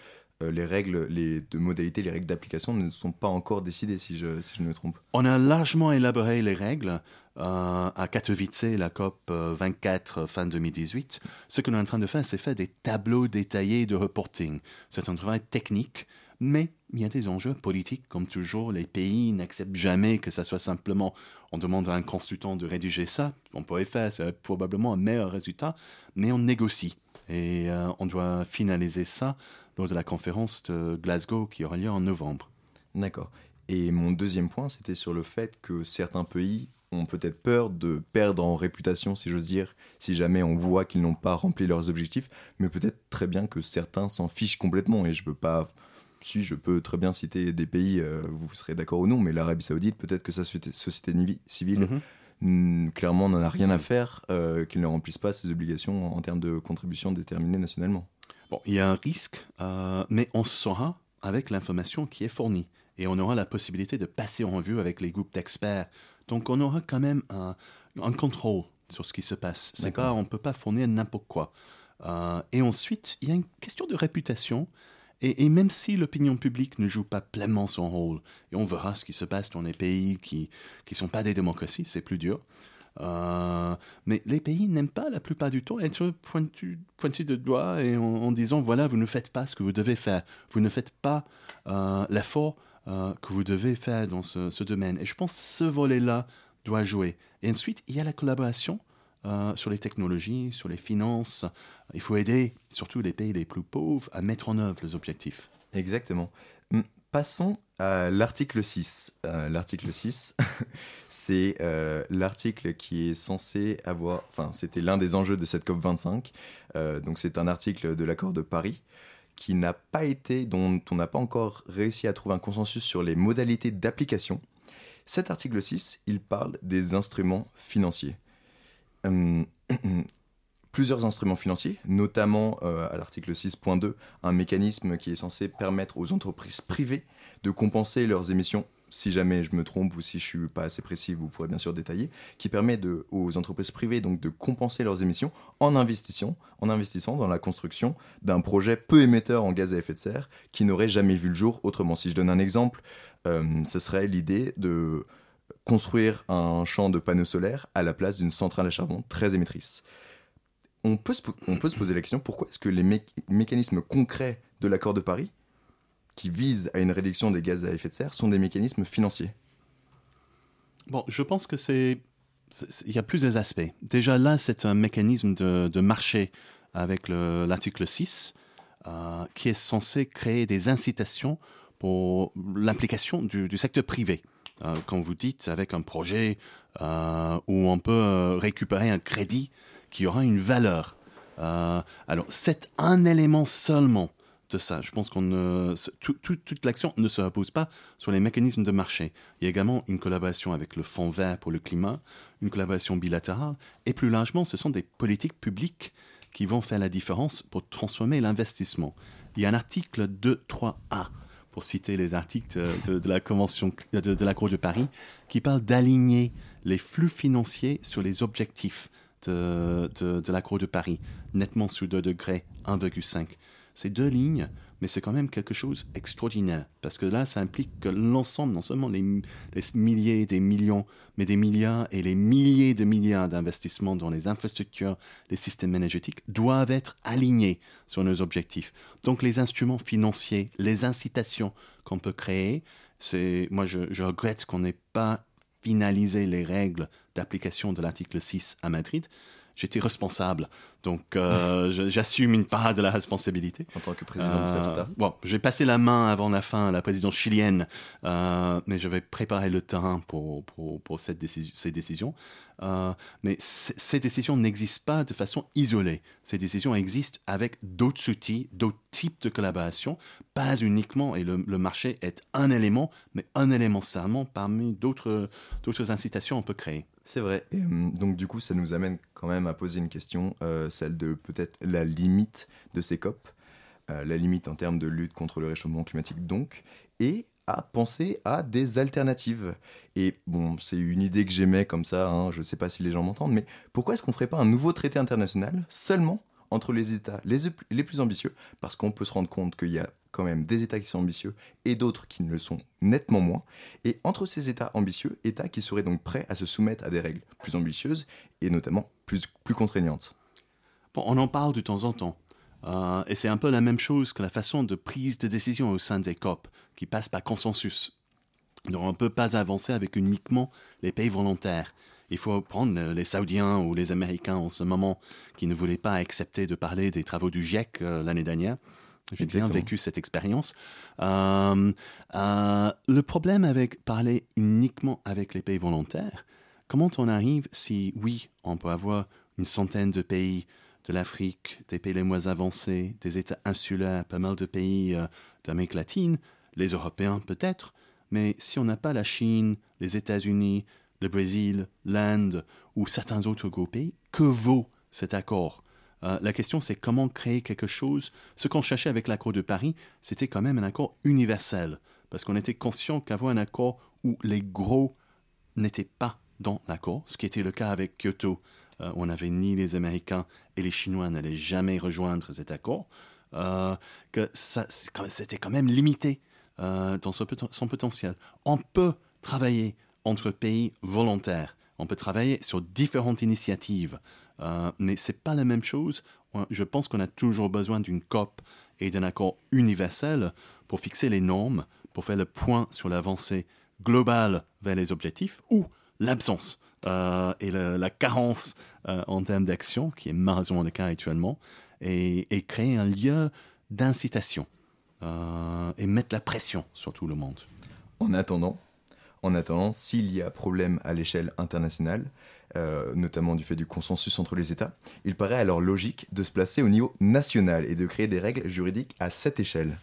euh, les règles, les de modalités, les règles d'application ne sont pas encore décidées si je si je ne me trompe. On a largement élaboré les règles euh, à Katowice, la COP euh, 24 euh, fin 2018. Ce que l'on est en train de faire, c'est faire des tableaux détaillés de reporting. C'est un travail technique, Mais il y a des enjeux politiques, comme toujours. Les pays n'acceptent jamais que ça soit simplement on demande à un consultant de rédiger ça. On pourrait faire, c'est probablement un meilleur résultat, mais on négocie. Et euh, on doit finaliser ça lors de la conférence de Glasgow qui aura lieu en novembre. D'accord. Et mon deuxième point, c'était sur le fait que certains pays ont peut-être peur de perdre en réputation, si j'ose dire, si jamais on voit qu'ils n'ont pas rempli leurs objectifs, mais peut-être très bien que certains s'en fichent complètement, et je veux pas... Si, je peux très bien citer des pays, euh, vous serez d'accord ou non, mais l'Arabie Saoudite, peut-être que sa société, civile, Mhm. clairement, n'en a rien à faire euh, qu'ils ne remplissent pas ses obligations en termes de contribution déterminées nationalement. Bon, il y a un risque, euh, mais on saura avec l'information qui est fournie. Et on aura la possibilité de passer en revue avec les groupes d'experts. Donc on aura quand même un, un contrôle sur ce qui se passe. C'est pas, on ne peut pas fournir n'importe quoi. Euh, et ensuite, il y a une question de réputation. Et, et même si l'opinion publique ne joue pas pleinement son rôle, et on verra ce qui se passe dans les pays qui ne sont pas des démocraties, c'est plus dur. Euh, mais les pays n'aiment pas la plupart du temps être pointus pointu de doigt et en, en disant voilà, vous ne faites pas ce que vous devez faire, vous ne faites pas euh, l'effort euh, que vous devez faire dans ce, domaine. Et je pense que ce volet-là doit jouer. Et ensuite, il y a la collaboration euh, sur les technologies, sur les finances. Il faut aider surtout les pays les plus pauvres à mettre en œuvre les objectifs. Exactement. Hum, Passons à l'article 6. Euh, l'article 6, c'est l'article qui est censé avoir... Enfin, c'était l'un des enjeux de cette COP25. Euh, donc c'est un article de l'accord de Paris qui n'a pas été, dont on n'a pas encore réussi à trouver un consensus sur les modalités d'application. Cet article 6, il parle des instruments financiers. Hum, plusieurs instruments financiers, notamment euh, à l'article 6.2, un mécanisme qui est censé permettre aux entreprises privées de compenser leurs émissions. Si jamais je me trompe ou si je suis pas assez précis, vous pourrez bien sûr détailler, qui permet aux entreprises privées donc de compenser leurs émissions en investissant, en investissant dans la construction d'un projet peu émetteur en gaz à effet de serre qui n'aurait jamais vu le jour autrement. Si je donne un exemple, euh, ce serait l'idée de construire un champ de panneaux solaires à la place d'une centrale à charbon très émettrice on peut, se, poser la question pourquoi est-ce que les mé- mécanismes concrets de l'accord de Paris, qui visent à une réduction des gaz à effet de serre, sont des mécanismes financiers Bon, je pense que c'est. Il y a plusieurs aspects. Déjà là, c'est un mécanisme de, marché avec le- l'article 6 euh, qui est censé créer des incitations pour l'implication du, secteur privé. Euh, quand vous dites avec un projet euh, où on peut euh, récupérer un crédit qui aura une valeur. Alors, c'est un élément seulement ça. Je pense qu'on toute l'action ne se repose pas sur les mécanismes de marché. Il y a également une collaboration avec le Fonds vert pour le climat, une collaboration bilatérale, et plus largement, ce sont des politiques publiques qui vont faire la différence pour transformer l'investissement. Il y a un article 2.3a, pour citer les articles de, de- la Convention de, de de Paris, qui parle d'aligner les flux financiers sur les objectifs de, de, de de Paris, nettement sous 2 degrés 1,5. C'est deux lignes, mais c'est quand même quelque chose d'extraordinaire, parce que là, ça implique que l'ensemble, non seulement les, milliers, des millions, mais des milliards et les milliers de milliards d'investissements dans les infrastructures, les systèmes énergétiques, doivent être alignés sur nos objectifs. Donc les instruments financiers, les incitations qu'on peut créer, c'est, moi je, je regrette qu'on n'ait pas finalisé les règles d'application de l'article 6 à Madrid. J'étais responsable, donc euh, j'assume une part de la responsabilité. En tant que président du SAPSTA. Bon, j'ai passé la main avant la fin à la présidence chilienne, euh, mais je vais préparer le terrain pour, pour, pour cette décision, ces décisions. Euh, mais ces décisions n'existent pas de façon isolée. Ces décisions existent avec d'autres outils, d'autres types de collaboration, pas uniquement, et le, le marché est un élément, mais un élément seulement parmi d'autres incitations qu'on peut créer. C'est vrai. Hum, donc du coup, ça nous amène quand même à poser une question, euh, celle de peut-être la limite de ces COP, euh, la limite en termes de lutte contre le réchauffement climatique donc, et à penser à des alternatives. Et bon, c'est une idée que j'aimais comme ça, hein, je ne sais pas si les gens m'entendent, mais pourquoi est-ce qu'on ne ferait pas un nouveau traité international seulement entre les États les plus ambitieux? Parce qu'on peut se rendre compte qu'il y a quand même des États qui sont ambitieux et d'autres qui ne le sont nettement moins. Et entre ces États ambitieux, États qui seraient donc prêts à se soumettre à des règles plus ambitieuses et notamment plus, plus contraignantes. Bon, on en parle de temps en temps. Euh, et c'est un peu la même chose que la façon de prise de décision au sein des COP, qui passe par consensus. Donc on ne peut pas avancer avec uniquement les pays volontaires. Il faut prendre les Saoudiens ou les Américains en ce moment qui ne voulaient pas accepter de parler des travaux du GIEC euh, l'année dernière. J'ai bien vécu cette expérience. Euh, euh, le problème avec parler uniquement avec les pays volontaires, comment on arrive si, oui, on peut avoir une centaine de pays de l'Afrique, des pays les moins avancés, des États insulaires, pas mal de pays euh, d'Amérique latine, les Européens peut-être, mais si on n'a pas la Chine, les États-Unis, le Brésil, l'Inde ou certains autres gros pays, que vaut cet accord? Euh, La question c'est comment créer quelque chose. Ce qu'on cherchait avec l'accord de Paris, c'était quand même un accord universel, parce qu'on était conscient qu'avoir un accord où les gros n'étaient pas dans l'accord, ce qui était le cas avec Kyoto, euh, on n'avait ni les Américains et les Chinois n'allaient jamais rejoindre cet accord, euh, que c'était quand même limité dans son potentiel. On peut travailler entre pays volontaires, on peut travailler sur différentes initiatives, euh, mais c'est pas la même chose. Je pense qu'on a toujours besoin d'une COP et d'un accord universel pour fixer les normes, pour faire le point sur l'avancée globale vers les objectifs ou l'absence euh, et la carence euh, en termes d'action, qui est malheureusement le cas actuellement, et, et créer un lieu d'incitation euh, et mettre la pression sur tout le monde. En attendant, en attendant, s'il y a problème à l'échelle internationale, euh, notamment du fait du consensus entre les États, il paraît alors logique de se placer au niveau national et de créer des règles juridiques à cette échelle.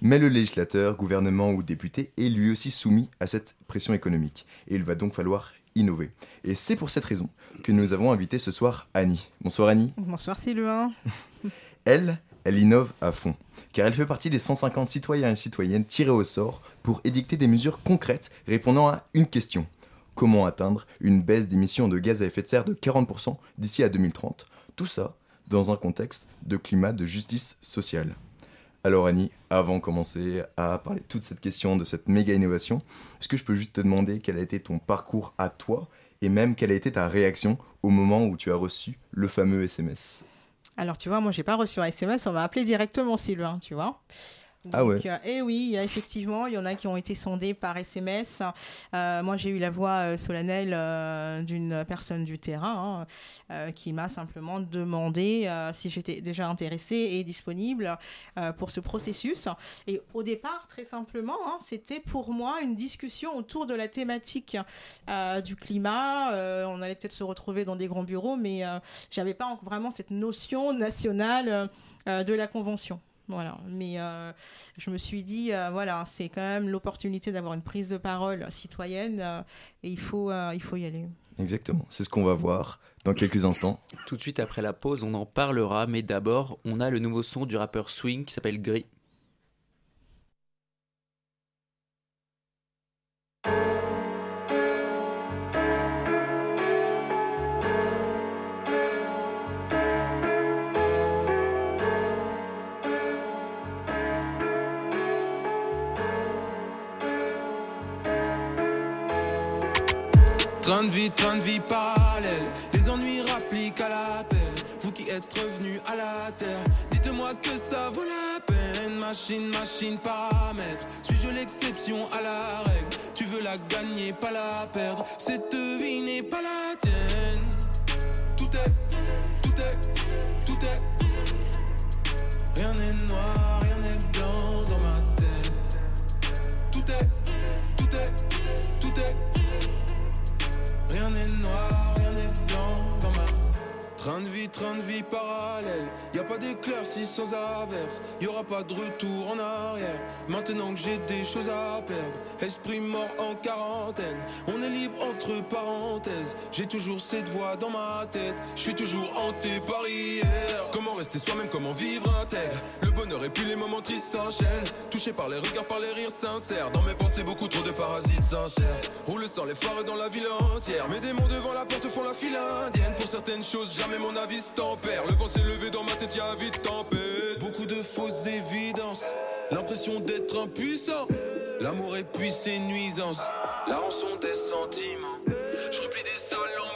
Mais le législateur, gouvernement ou député est lui aussi soumis à cette pression économique, et il va donc falloir innover. Et c'est pour cette raison que nous avons invité ce soir Annie. Bonsoir Annie. Bonsoir Sylvain. Elle, elle innove à fond, car elle fait partie des 150 citoyens et citoyennes tirés au sort pour édicter des mesures concrètes répondant à une question. Comment atteindre une baisse d'émissions de gaz à effet de serre de 40% d'ici à 2030 Tout ça dans un contexte de climat de justice sociale. Alors Annie, avant de commencer à parler toute cette question, de cette méga innovation, est-ce que je peux juste te demander quel a été ton parcours à toi et même quelle a été ta réaction au moment où tu as reçu le fameux SMS Alors tu vois, moi j'ai pas reçu un SMS, on m'a appelé directement Sylvain, tu vois. Ah. Donc, euh, eh oui, effectivement, il y en a qui ont été sondés par SMS. Euh, moi, j'ai eu la voix euh, solennelle d'une personne du terrain hein, qui m'a simplement demandé si j'étais déjà intéressée et disponible pour ce processus. Et au départ, très simplement, hein, c'était pour moi une discussion autour de la thématique du climat. On allait peut-être se retrouver dans des grands bureaux, mais j'avais pas vraiment cette notion nationale de la convention. Voilà, mais euh, je me suis dit, euh, voilà, c'est quand même l'opportunité d'avoir une prise de parole citoyenne euh, et il faut, euh, il faut y aller. Exactement, c'est ce qu'on va voir dans quelques instants. Tout de suite après la pause, on en parlera, mais d'abord, on a le nouveau son du rappeur Swing qui s'appelle Gris. Train de vie, train de vie parallèle. Les ennuis rappliquent à l'appel. Vous qui êtes revenus à la terre, dites-moi que ça vaut la peine. Machine, machine, paramètre. Suis-je l'exception à la règle? Tu veux la gagner, pas la perdre. Cette vie n'est pas la tienne. Tout est, tout est, tout est. Rien n'est noir, Train de vie, parallèle. Y a pas d'éclaircie sans averse. Y aura pas de retour en arrière. Maintenant que j'ai des choses à perdre. Esprit mort en quarantaine. On est libre entre parenthèses. J'ai toujours cette voix dans ma tête. Je suis toujours hanté par hier. Comment rester soi-même, comment vivre intègre? Le bonheur et puis les moments tristes s'enchaînent. Touché par les regards, par les rires sincères. Dans mes pensées, beaucoup trop de parasites sincères. Roule sans les phares dans la ville entière. Mes démons devant la porte font la file indienne. Pour certaines choses, jamais mon avis Le vent s'est levé dans ma tête, y'a vite tempête. Beaucoup de fausses évidences. L'impression d'être impuissant. L'amour et puis ses nuisances. La rançon des sentiments. Je replie des salons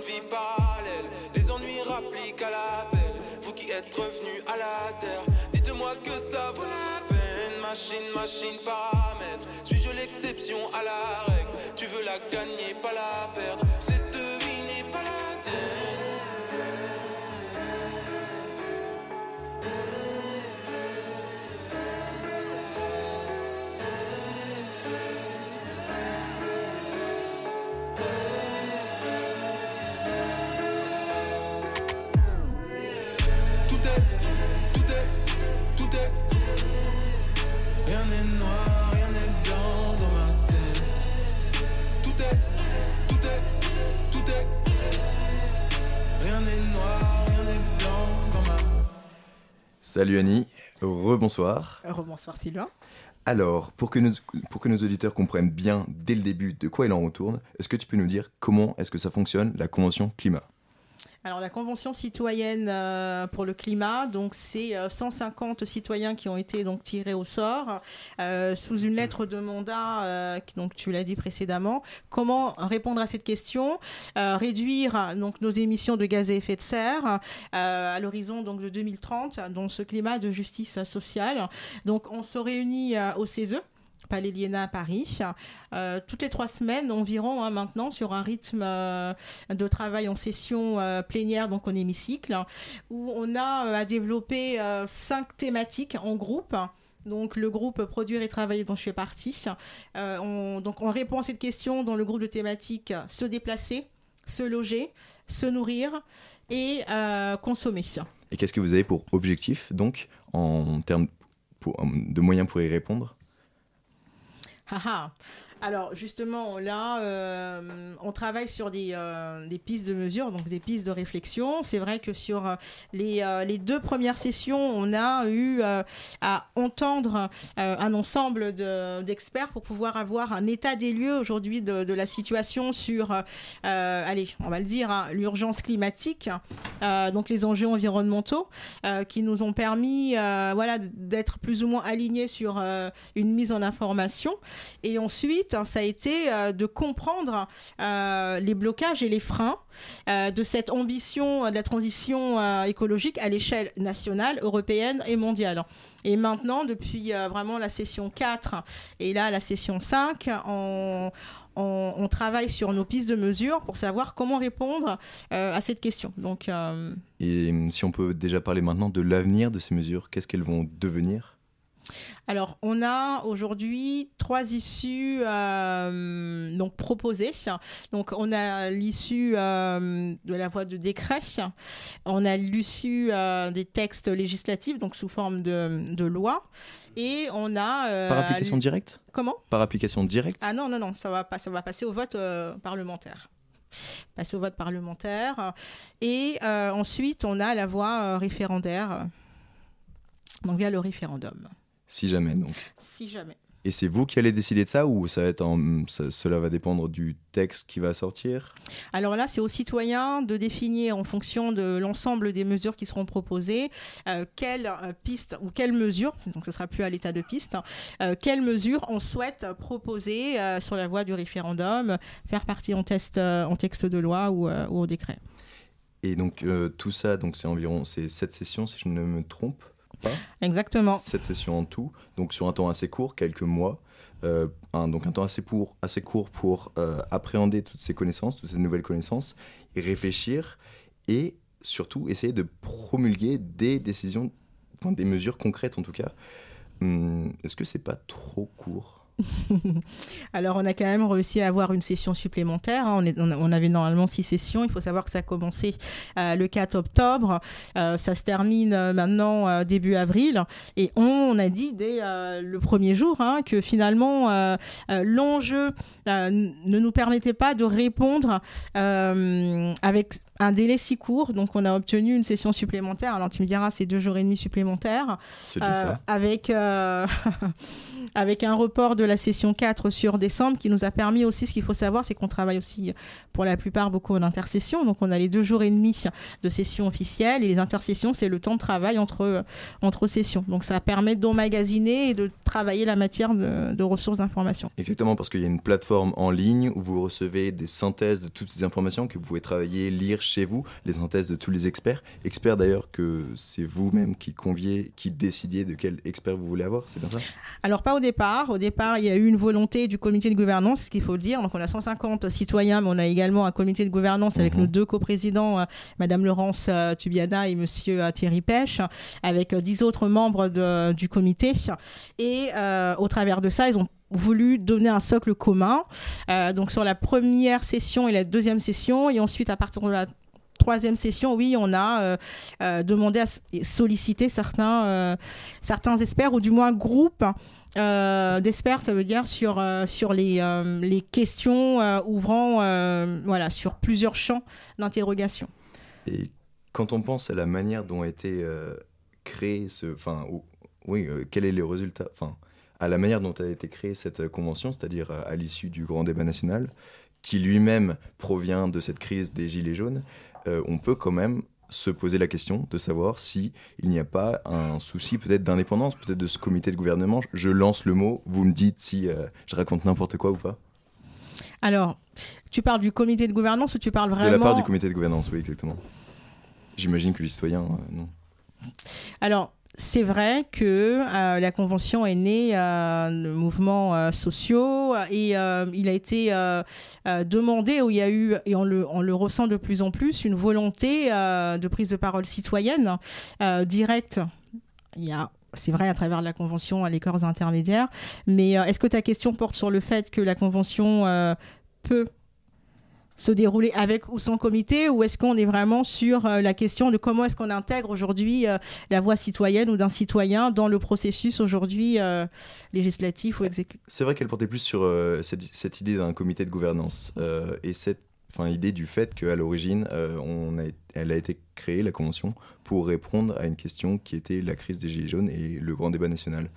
vie, parallèle. Les ennuis rappliquent à l'appel. Vous qui êtes revenus à la terre, dites-moi que ça vaut la peine. Machine, machine, paramètre. Suis-je l'exception à la règle? Tu veux la gagner, pas la perdre. Cette Salut Annie, rebonsoir. Rebonsoir Sylvain. Alors, pour que, nos, pour que nos auditeurs comprennent bien dès le début de quoi il en retourne, est-ce que tu peux nous dire comment est-ce que ça fonctionne, la Convention climat? Alors la Convention citoyenne euh, pour le climat, donc c'est euh, 150 citoyens qui ont été tirés au sort euh, sous une lettre de mandat, euh, donc tu l'as dit précédemment. Comment répondre à cette question? Euh, Réduire donc nos émissions de gaz à effet de serre euh, à l'horizon donc de 2030, dans ce climat de justice sociale. Donc on se réunit euh, au CESE. Palais Liéna à Paris, euh, toutes les trois semaines environ hein, maintenant sur un rythme euh, de travail en session euh, plénière, donc en hémicycle, où on a à développer cinq thématiques en groupe. Donc le groupe Produire et Travailler dont je fais partie. On, donc on répond à cette question dans le groupe de thématiques se déplacer, se loger, se nourrir et consommer. Et qu'est-ce que vous avez pour objectif, donc, en termes de moyens pour y répondre? Ah ah. Alors justement, là, euh, on travaille sur des, euh, des pistes de mesure, donc des pistes de réflexion. C'est vrai que sur euh, les, deux premières sessions, on a eu à entendre un ensemble de- d'experts pour pouvoir avoir un état des lieux aujourd'hui de, la situation sur, allez, on va le dire, hein, l'urgence climatique, donc les enjeux environnementaux, qui nous ont permis voilà, d'être plus ou moins alignés sur une mise en information. Et ensuite, ça a été euh, de comprendre euh, les blocages et les freins euh, de cette ambition de la transition écologique à l'échelle nationale, européenne et mondiale. Et maintenant, depuis vraiment la session 4 et là la session 5, on, travaille sur nos pistes de mesure pour savoir comment répondre à cette question. Donc, Et hum, si on peut déjà parler maintenant de l'avenir de ces mesures, qu'est-ce qu'elles vont devenir? Alors, on a aujourd'hui trois issues euh, donc proposées. Donc, on a l'issue euh, de la voie de décret, on a l'issue euh, des textes législatifs, donc sous forme de, de loi, et on a Par application directe? Comment? Par application directe? Ah non, non, non, ça va, pas, ça va passer au vote parlementaire. Passer au vote parlementaire. Et ensuite, on a la voie référendaire, donc via le référendum, Si jamais, donc. si jamais. Et c'est vous qui allez décider de ça ou ça va être en- ça- cela va dépendre du texte qui va sortir? Alors là, c'est aux citoyens de définir en fonction de l'ensemble des mesures qui seront proposées, euh, quelles euh, pistes ou quelles mesures, donc ce sera plus à l'état de piste, euh, quelles mesures on souhaite proposer euh, sur la voie du référendum, faire partie en, test, en texte de loi ou, ou au décret. Et donc tout ça, donc c'est environ c'est sept sessions si je ne me trompe? Pas. Exactement. Sept sessions en tout, donc sur un temps assez court, quelques mois. Euh, un, donc un temps assez, pour, assez court pour euh, appréhender toutes ces connaissances, toutes ces nouvelles connaissances, réfléchir, et surtout essayer de promulguer des décisions, enfin, des mesures concrètes en tout cas. Hum, Est-ce que c'est pas trop court? Alors, on a quand même réussi à avoir une session supplémentaire. hein. On, est- on a- on avait normalement six sessions. Il faut savoir que ça a commencé euh, le 4 octobre. Euh, ça se termine euh, maintenant début avril. Et on, a dit dès le premier jour hein, que finalement, l'enjeu ne nous permettait pas de répondre avec un délai si court. Donc, on a obtenu une session supplémentaire. Alors, tu me diras, c'est deux jours et demi supplémentaires. C'est ça. Avec. avec un report de la session 4 sur décembre qui nous a permis aussi, ce qu'il faut savoir, c'est qu'on travaille aussi pour la plupart beaucoup en intercession. Donc on a les deux jours et demi de session officielle et les intercessions, c'est le temps de travail entre, entre sessions. Donc ça permet d'emmagasiner et de travailler la matière de, de ressources d'information. Exactement, parce qu'il y a une plateforme en ligne où vous recevez des synthèses de toutes ces informations que vous pouvez travailler, lire chez vous, les synthèses de tous les experts. Experts d'ailleurs que c'est vous-même qui conviez, qui décidiez de quel expert vous voulez avoir, c'est bien ça? Alors pas au départ. Au départ, il y a eu une volonté du comité de gouvernance, ce qu'il faut le dire. Donc on a 150 citoyens, mais on a également un comité de gouvernance avec Mhm. nos deux coprésidents, euh, Madame Laurence euh, Tubiana et Monsieur euh, Thierry Pêche, avec euh, dix autres membres de- du comité. Et au travers de ça, ils ont voulu donner un socle commun. Donc sur la première session et la deuxième session, et ensuite à partir de la troisième session, oui, on a euh, euh, demandé à solliciter certains, euh, certains experts, ou du moins groupes euh, d'experts, ça veut dire sur, euh, sur les, euh, les questions euh, ouvrant voilà, sur plusieurs champs d'interrogation. Et quand on pense à la manière dont a été créé ce. Enfin, ou- oui, quel est le résultat Enfin, à la manière dont a été créée cette convention, c'est-à-dire à l'issue du grand débat national, qui lui-même provient de cette crise des Gilets jaunes, on peut quand même se poser la question de savoir si il n'y a pas un souci peut-être d'indépendance, peut-être de ce comité de gouvernement. Je lance le mot, vous me dites si euh, je raconte n'importe quoi ou pas. Alors, tu parles du comité de gouvernance ou tu parles vraiment De la part du comité de gouvernance, oui, exactement. J'imagine que les citoyens, euh, non. Alors, c'est vrai que euh, la convention est née euh, de mouvements euh, sociaux et euh, il a été euh, euh, demandé, où il y a eu, et on le, ressent de plus en plus, une volonté euh, de prise de parole citoyenne euh, directe. Il y a c'est vrai à travers la convention à les corps intermédiaires, mais euh, est-ce que ta question porte sur le fait que la convention euh, peut se dérouler avec ou sans comité ou est-ce qu'on est vraiment sur euh, la question de comment est-ce qu'on intègre aujourd'hui euh, la voix citoyenne ou d'un citoyen dans le processus aujourd'hui euh, législatif ou exécutif? C'est vrai qu'elle portait plus sur cette, idée d'un comité de gouvernance et cette idée du fait qu'à l'origine, on a, elle a été créée, la convention, pour répondre à une question qui était la crise des Gilets jaunes et le grand débat national.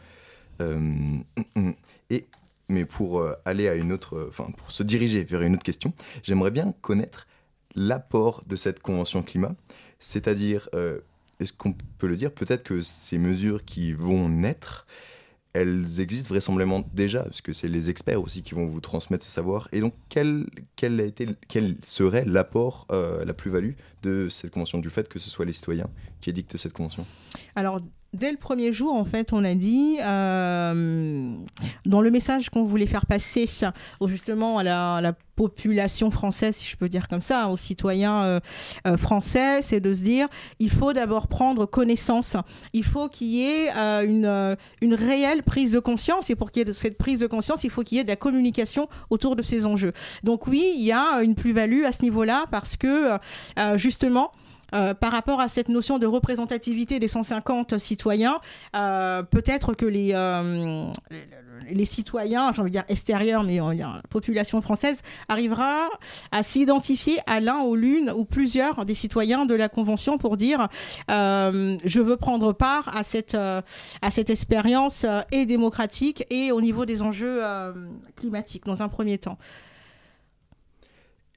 Et, mais pour euh, aller à une autre, enfin, pour se diriger vers une autre question, j'aimerais bien connaître l'apport de cette convention climat, c'est-à-dire, euh, est-ce qu'on peut le dire, peut-être que ces mesures qui vont naître, elles existent vraisemblablement déjà, parce que c'est les experts aussi qui vont vous transmettre ce savoir. Et donc, quel, serait l'apport, euh, la plus-value de cette convention, du fait que ce soit les citoyens qui édictent cette convention? Alors, dès le premier jour, en fait, on a dit, euh, dans le message qu'on voulait faire passer justement à la, population française, si je peux dire comme ça, aux citoyens euh, euh, français, c'est de se dire, il faut d'abord prendre connaissance, il faut qu'il y ait euh, une, une réelle prise de conscience, et pour qu'il y ait cette prise de conscience, il faut qu'il y ait de la communication autour de ces enjeux. Donc oui, il y a une plus-value à ce niveau-là, parce que justement, euh, par rapport à cette notion de représentativité des 150 citoyens, euh, peut-être que les, euh, les, citoyens, j'ai envie de dire extérieurs, mais la population française, arrivera à s'identifier à l'un ou l'une ou plusieurs des citoyens de la Convention pour dire euh, je veux prendre part à cette, euh, à cette expérience et démocratique et au niveau des enjeux climatiques, dans un premier temps.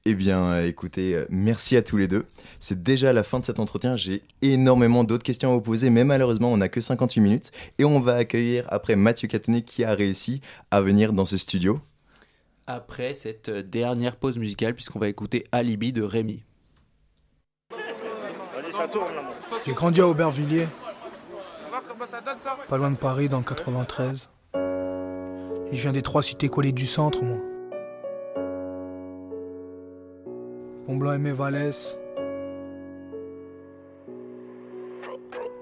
Eh bien, écoutez, euh, merci à tous les deux. C'est déjà la fin de cet entretien. J'ai énormément d'autres questions à vous poser, mais malheureusement, on n'a que 58 minutes. Et on va accueillir après Mathieu Catoni qui a réussi à venir dans ce studio. Après cette dernière pause musicale, puisqu'on va écouter Alibi de Rémi. J'ai grandi à Aubervilliers, pas loin de Paris, dans le 93. Et je viens des trois cités collées du centre, moi. Mont-Blanc et Mévalès.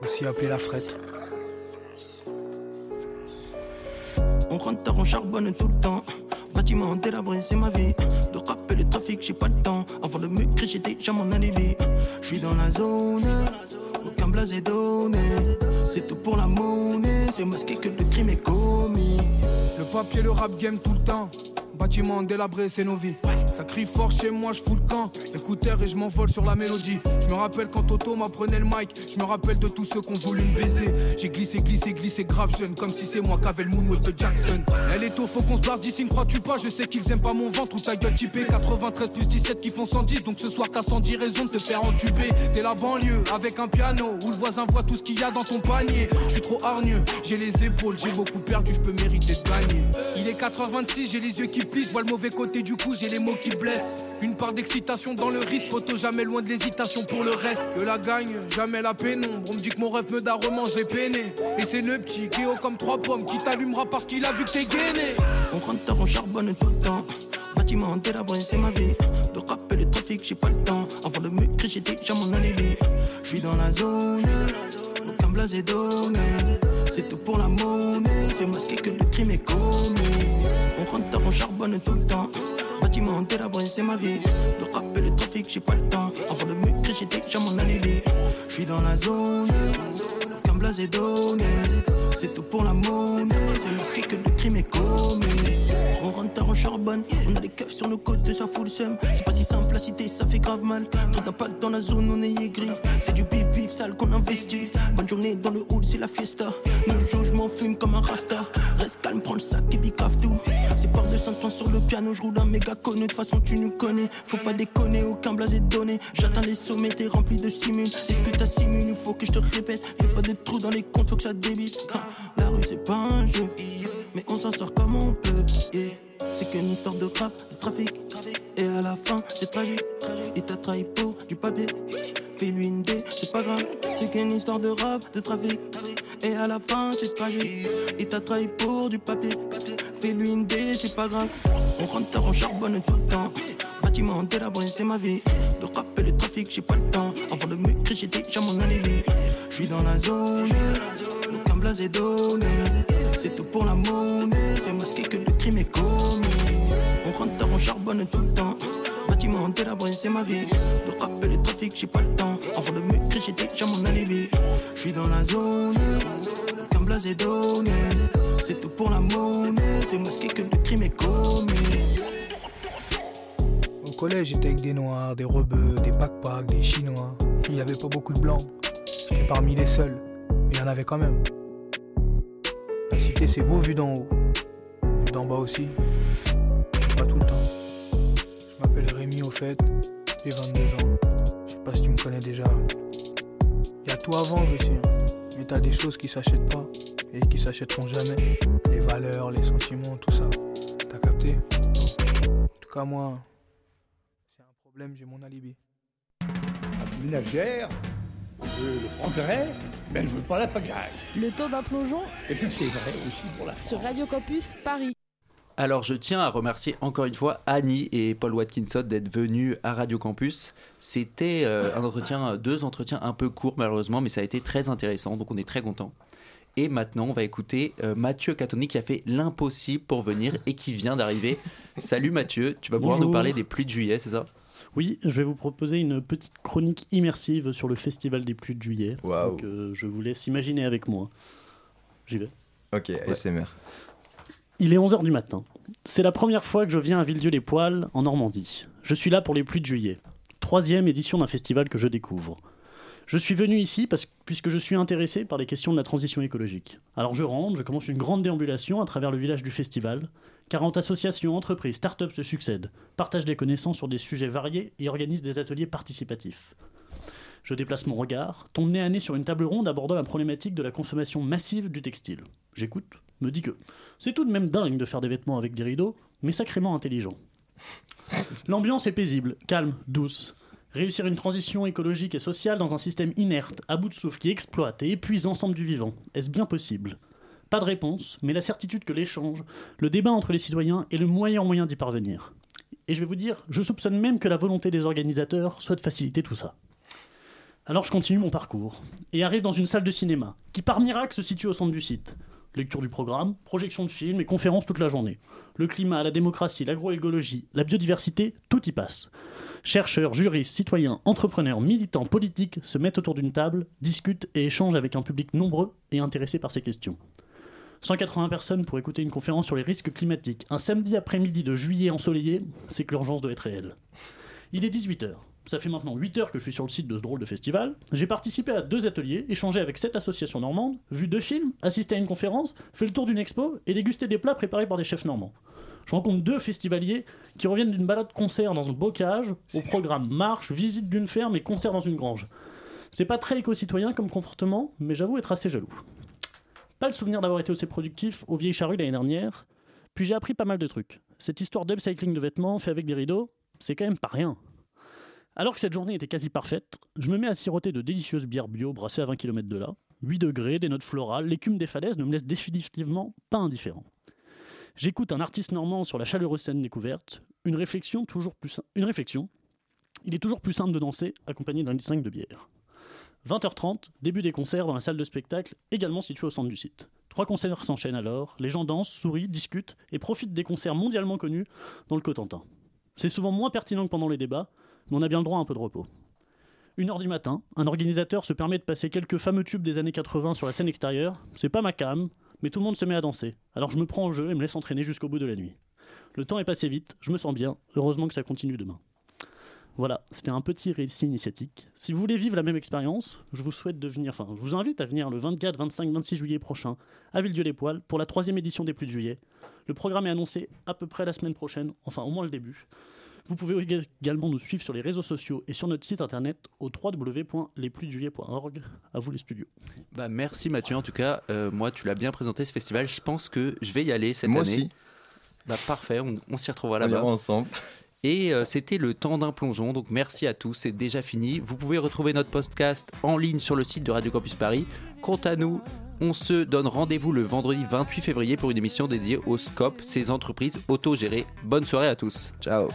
Aussi appelé la frette. On rentre on charbonne tout le temps. Bâtiment délabré, c'est ma vie. De rappeler le trafic, j'ai pas le temps. Avant de me crier, j'ai déjà mon alibi. Je suis dans la zone, aucun blasé donné. C'est tout pour la monnaie, c'est masqué que le crime est commis. Le papier, le rap game tout le temps. Bâtiment délabré, c'est nos vies. Ça crie fort chez moi, je fous le camp. Écouteur et je m'envole sur la mélodie. Je me rappelle quand Toto m'apprenait le mic. Je me rappelle de tous ceux qui ont voulu me baiser. J'ai glissé, glissé, glissé grave jeune. Comme si c'est moi qu'avait le moonwalk de Jackson. Elle est tôt, faut qu'on se barre d'ici, ne crois-tu pas? Je sais qu'ils aiment pas mon ventre ou ta gueule typée. 93 plus 17 qui font 110. Donc ce soir, t'as 110 raisons de te faire entuber. C'est la banlieue avec un piano où le voisin voit tout ce qu'il y a dans ton panier. Je suis trop hargneux, j'ai les épaules, j'ai beaucoup perdu, je peux mériter de gagner. Il est 86, j'ai les yeux qui plissent, vois le mauvais côté du coup, j'ai les mots qui blessent. Une part d'excitation dans le risque, photo jamais loin de l'hésitation pour le reste. Que la gagne, jamais la pénombre. On me dit que mon rêve me darrement, je vais peiner. Et c'est le petit qui haut comme trois pommes qui t'allumera parce qu'il a vu que t'es gainé. On rentre tard, on charbonne tout le temps. Bâtiment délabré, c'est ma vie. De rap et le trafic, j'ai pas le temps. Avant de me crier, j'ai déjà mon alibi. Je suis dans la zone, aucun blasé donné. C'est tout pour la monnaie, c'est masqué que le crime est commis. On rentre tard, on charbonne tout le temps. Bâtiment délabré, c'est ma vie. De rap et le trafic, j'ai pas le temps. Avant de me crier, j'ai déjà mon alibi. Je suis dans la zone, aucun blasé donné. C'est tout pour la monnaie, c'est masqué que le crime est commis. On rentre tard, on charbonne, on a des keufs sur nos côtes, ça fout le seum. C'est pas si simple, la cité, ça fait grave mal. Trop d'impact dans la zone, on est aigri. C'est du bif bif sale qu'on investit. Bonne journée dans le hood, c'est la fiesta. Nos jours, je fume comme un rasta. Reste calme, prends le sac et bicave tout. Par de 5 ans sur le piano, je roule un méga connu. De façon, tu nous connais. Faut pas déconner, aucun blasé donné. J'atteins les sommets, t'es rempli de simules. Est-ce que t'as 6 minutes, il faut que je te répète. Fais pas de trous dans les comptes, faut que ça débite. Ah, La rue, c'est pas un jeu. Mais on s'en sort comme on peut. C'est qu'une histoire de rap, de trafic. Et à la fin, c'est tragique. Il t'a trahi pour du papier. Fais-lui une dé, c'est pas grave. C'est qu'une histoire de rap, de trafic. Et à la fin, c'est tragique. Il t'a trahi pour du papier. Fais-lui c'est pas grave. On rentre tard, on charbonne tout le temps. Bâtiment délabré, c'est ma vie. De rap et le trafic, j'ai pas le temps. Avant de me j'ai déjà mon alibi. Je suis dans la zone, aucun blasé donné. C'est tout pour la monnaie, c'est masqué que le crime est commis. On rentre tard, on charbonne tout le temps. Bâtiment délabré, c'est ma vie. De rap et le trafic, j'ai pas le temps. Avant de me j'ai déjà mon alibi. Je suis dans la zone, C'est tout pour la monnaie, c'est masqué que le crime est commis. Au collège, j'étais avec des noirs, des rebeux, des backpacks, des chinois. Il n'y avait pas beaucoup de blancs. J'étais parmi les seuls, mais il y en avait quand même. La cité, c'est beau vu d'en haut. Vu d'en bas aussi. Pas tout le temps. Je m'appelle Rémi au fait. J'ai 22 ans. Je sais pas si tu me connais déjà. Il y a tout ici. hein. Mais t'as des choses qui s'achètent pas et qui s'achèteront jamais. Les valeurs, les sentiments, tout ça. T'as capté? En tout cas, moi, c'est un problème, j'ai mon alibi. La ménagère, je le prendrai, mais je veux pas la pagaille. Le taux d'un plongeon Et puis c'est vrai aussi pour la sur Radio Campus Paris. Alors je tiens à remercier encore une fois Annie et Paul Watkinson d'être venus à Radio Campus. C'était euh, un entretien, deux entretiens un peu courts malheureusement, mais ça a été très intéressant, donc on est très content. Et maintenant, on va écouter euh, Mathieu Catoni qui a fait l'impossible pour venir et qui vient d'arriver. Salut Mathieu, tu vas pouvoir Bonjour. nous parler des pluies de juillet, c'est ça? Oui, je vais vous proposer une petite chronique immersive sur le Festival des pluies de juillet. Waouh. Donc euh, je vous laisse imaginer avec moi. J'y vais. Ok, ASMR. Il est 11h du matin. C'est la première fois que je viens à Villedieu-les-Poils, en Normandie. Je suis là pour les pluies de juillet. Troisième édition d'un festival que je découvre. Je suis venu ici parce, puisque je suis intéressé par les questions de la transition écologique. Alors je rentre, je commence une grande déambulation à travers le village du festival. 40 associations, entreprises, start-up se succèdent, partagent des connaissances sur des sujets variés et organisent des ateliers participatifs. Je déplace mon regard, tombe nez à nez sur une table ronde abordant la problématique de la consommation massive du textile. J'écoute, me dis que c'est tout de même dingue de faire des vêtements avec des rideaux, mais sacrément intelligent. L'ambiance est paisible, calme, douce. Réussir une transition écologique et sociale dans un système inerte, à bout de souffle, qui exploite et épuise l'ensemble du vivant, est-ce bien possible? Pas de réponse, mais la certitude que l'échange, le débat entre les citoyens est le meilleur moyen d'y parvenir. Et je vais vous dire, je soupçonne même que la volonté des organisateurs soit de faciliter tout ça. Alors je continue mon parcours, et arrive dans une salle de cinéma, qui par miracle se situe au centre du site. Lecture du programme, projection de films et conférences toute la journée. Le climat, la démocratie, l'agroécologie, la biodiversité, tout y passe. Chercheurs, juristes, citoyens, entrepreneurs, militants, politiques se mettent autour d'une table, discutent et échangent avec un public nombreux et intéressé par ces questions. 180 personnes pour écouter une conférence sur les risques climatiques. Un samedi après-midi de juillet ensoleillé, c'est que l'urgence doit être réelle. Il est 18h. Ça fait maintenant 8 heures que je suis sur le site de ce drôle de festival. J'ai participé à deux ateliers, échangé avec sept associations normandes, vu deux films, assisté à une conférence, fait le tour d'une expo et dégusté des plats préparés par des chefs normands. Je rencontre deux festivaliers qui reviennent d'une balade concert dans un bocage, au programme marche, visite d'une ferme et concert dans une grange. C'est pas très éco-citoyen comme comportement, mais j'avoue être assez jaloux. Pas le souvenir d'avoir été aussi productif au Vieilles Charrues l'année dernière, puis j'ai appris pas mal de trucs. Cette histoire d'upcycling de vêtements fait avec des rideaux, c'est quand même pas rien. Alors que cette journée était quasi parfaite, je me mets à siroter de délicieuses bières bio brassées à 20 km de là. 8 degrés, des notes florales, l'écume des falaises ne me laisse définitivement pas indifférent. J'écoute un artiste normand sur la chaleureuse scène découverte, une réflexion toujours plus une réflexion. Il est toujours plus simple de danser accompagné d'un litre 5 de bière. 20h30, début des concerts dans la salle de spectacle, également située au centre du site. Trois concerts s'enchaînent alors, les gens dansent, sourient, discutent et profitent des concerts mondialement connus dans le Cotentin. C'est souvent moins pertinent que pendant les débats, mais on a bien le droit à un peu de repos. Une heure du matin, un organisateur se permet de passer quelques fameux tubes des années 80 sur la scène extérieure. C'est pas ma cam, mais tout le monde se met à danser. Alors je me prends au jeu et me laisse entraîner jusqu'au bout de la nuit. Le temps est passé vite, je me sens bien, heureusement que ça continue demain. Voilà, c'était un petit récit initiatique. Si vous voulez vivre la même expérience, je vous souhaite de venir, enfin, je vous invite à venir le 24, 25, 26 juillet prochain à Villedieu-les-Poils pour la troisième édition des Pluies de juillet. Le programme est annoncé à peu près la semaine prochaine, enfin au moins le début. Vous pouvez également nous suivre sur les réseaux sociaux et sur notre site internet au www.lespluisdejuillet.org. À vous les studios. Bah, merci Mathieu, en tout cas, euh, moi tu l'as bien présenté ce festival, je pense que je vais y aller cette Moi année. aussi. Bah, parfait, on, on s'y retrouvera On là-bas. ensemble. Et euh, c'était le temps d'un plongeon, donc merci à tous, c'est déjà fini. Vous pouvez retrouver notre podcast en ligne sur le site de Radio Campus Paris. Quant à nous, on se donne rendez-vous le vendredi 28 février pour une émission dédiée au SCOP, ces entreprises autogérées. Bonne soirée à tous. Ciao.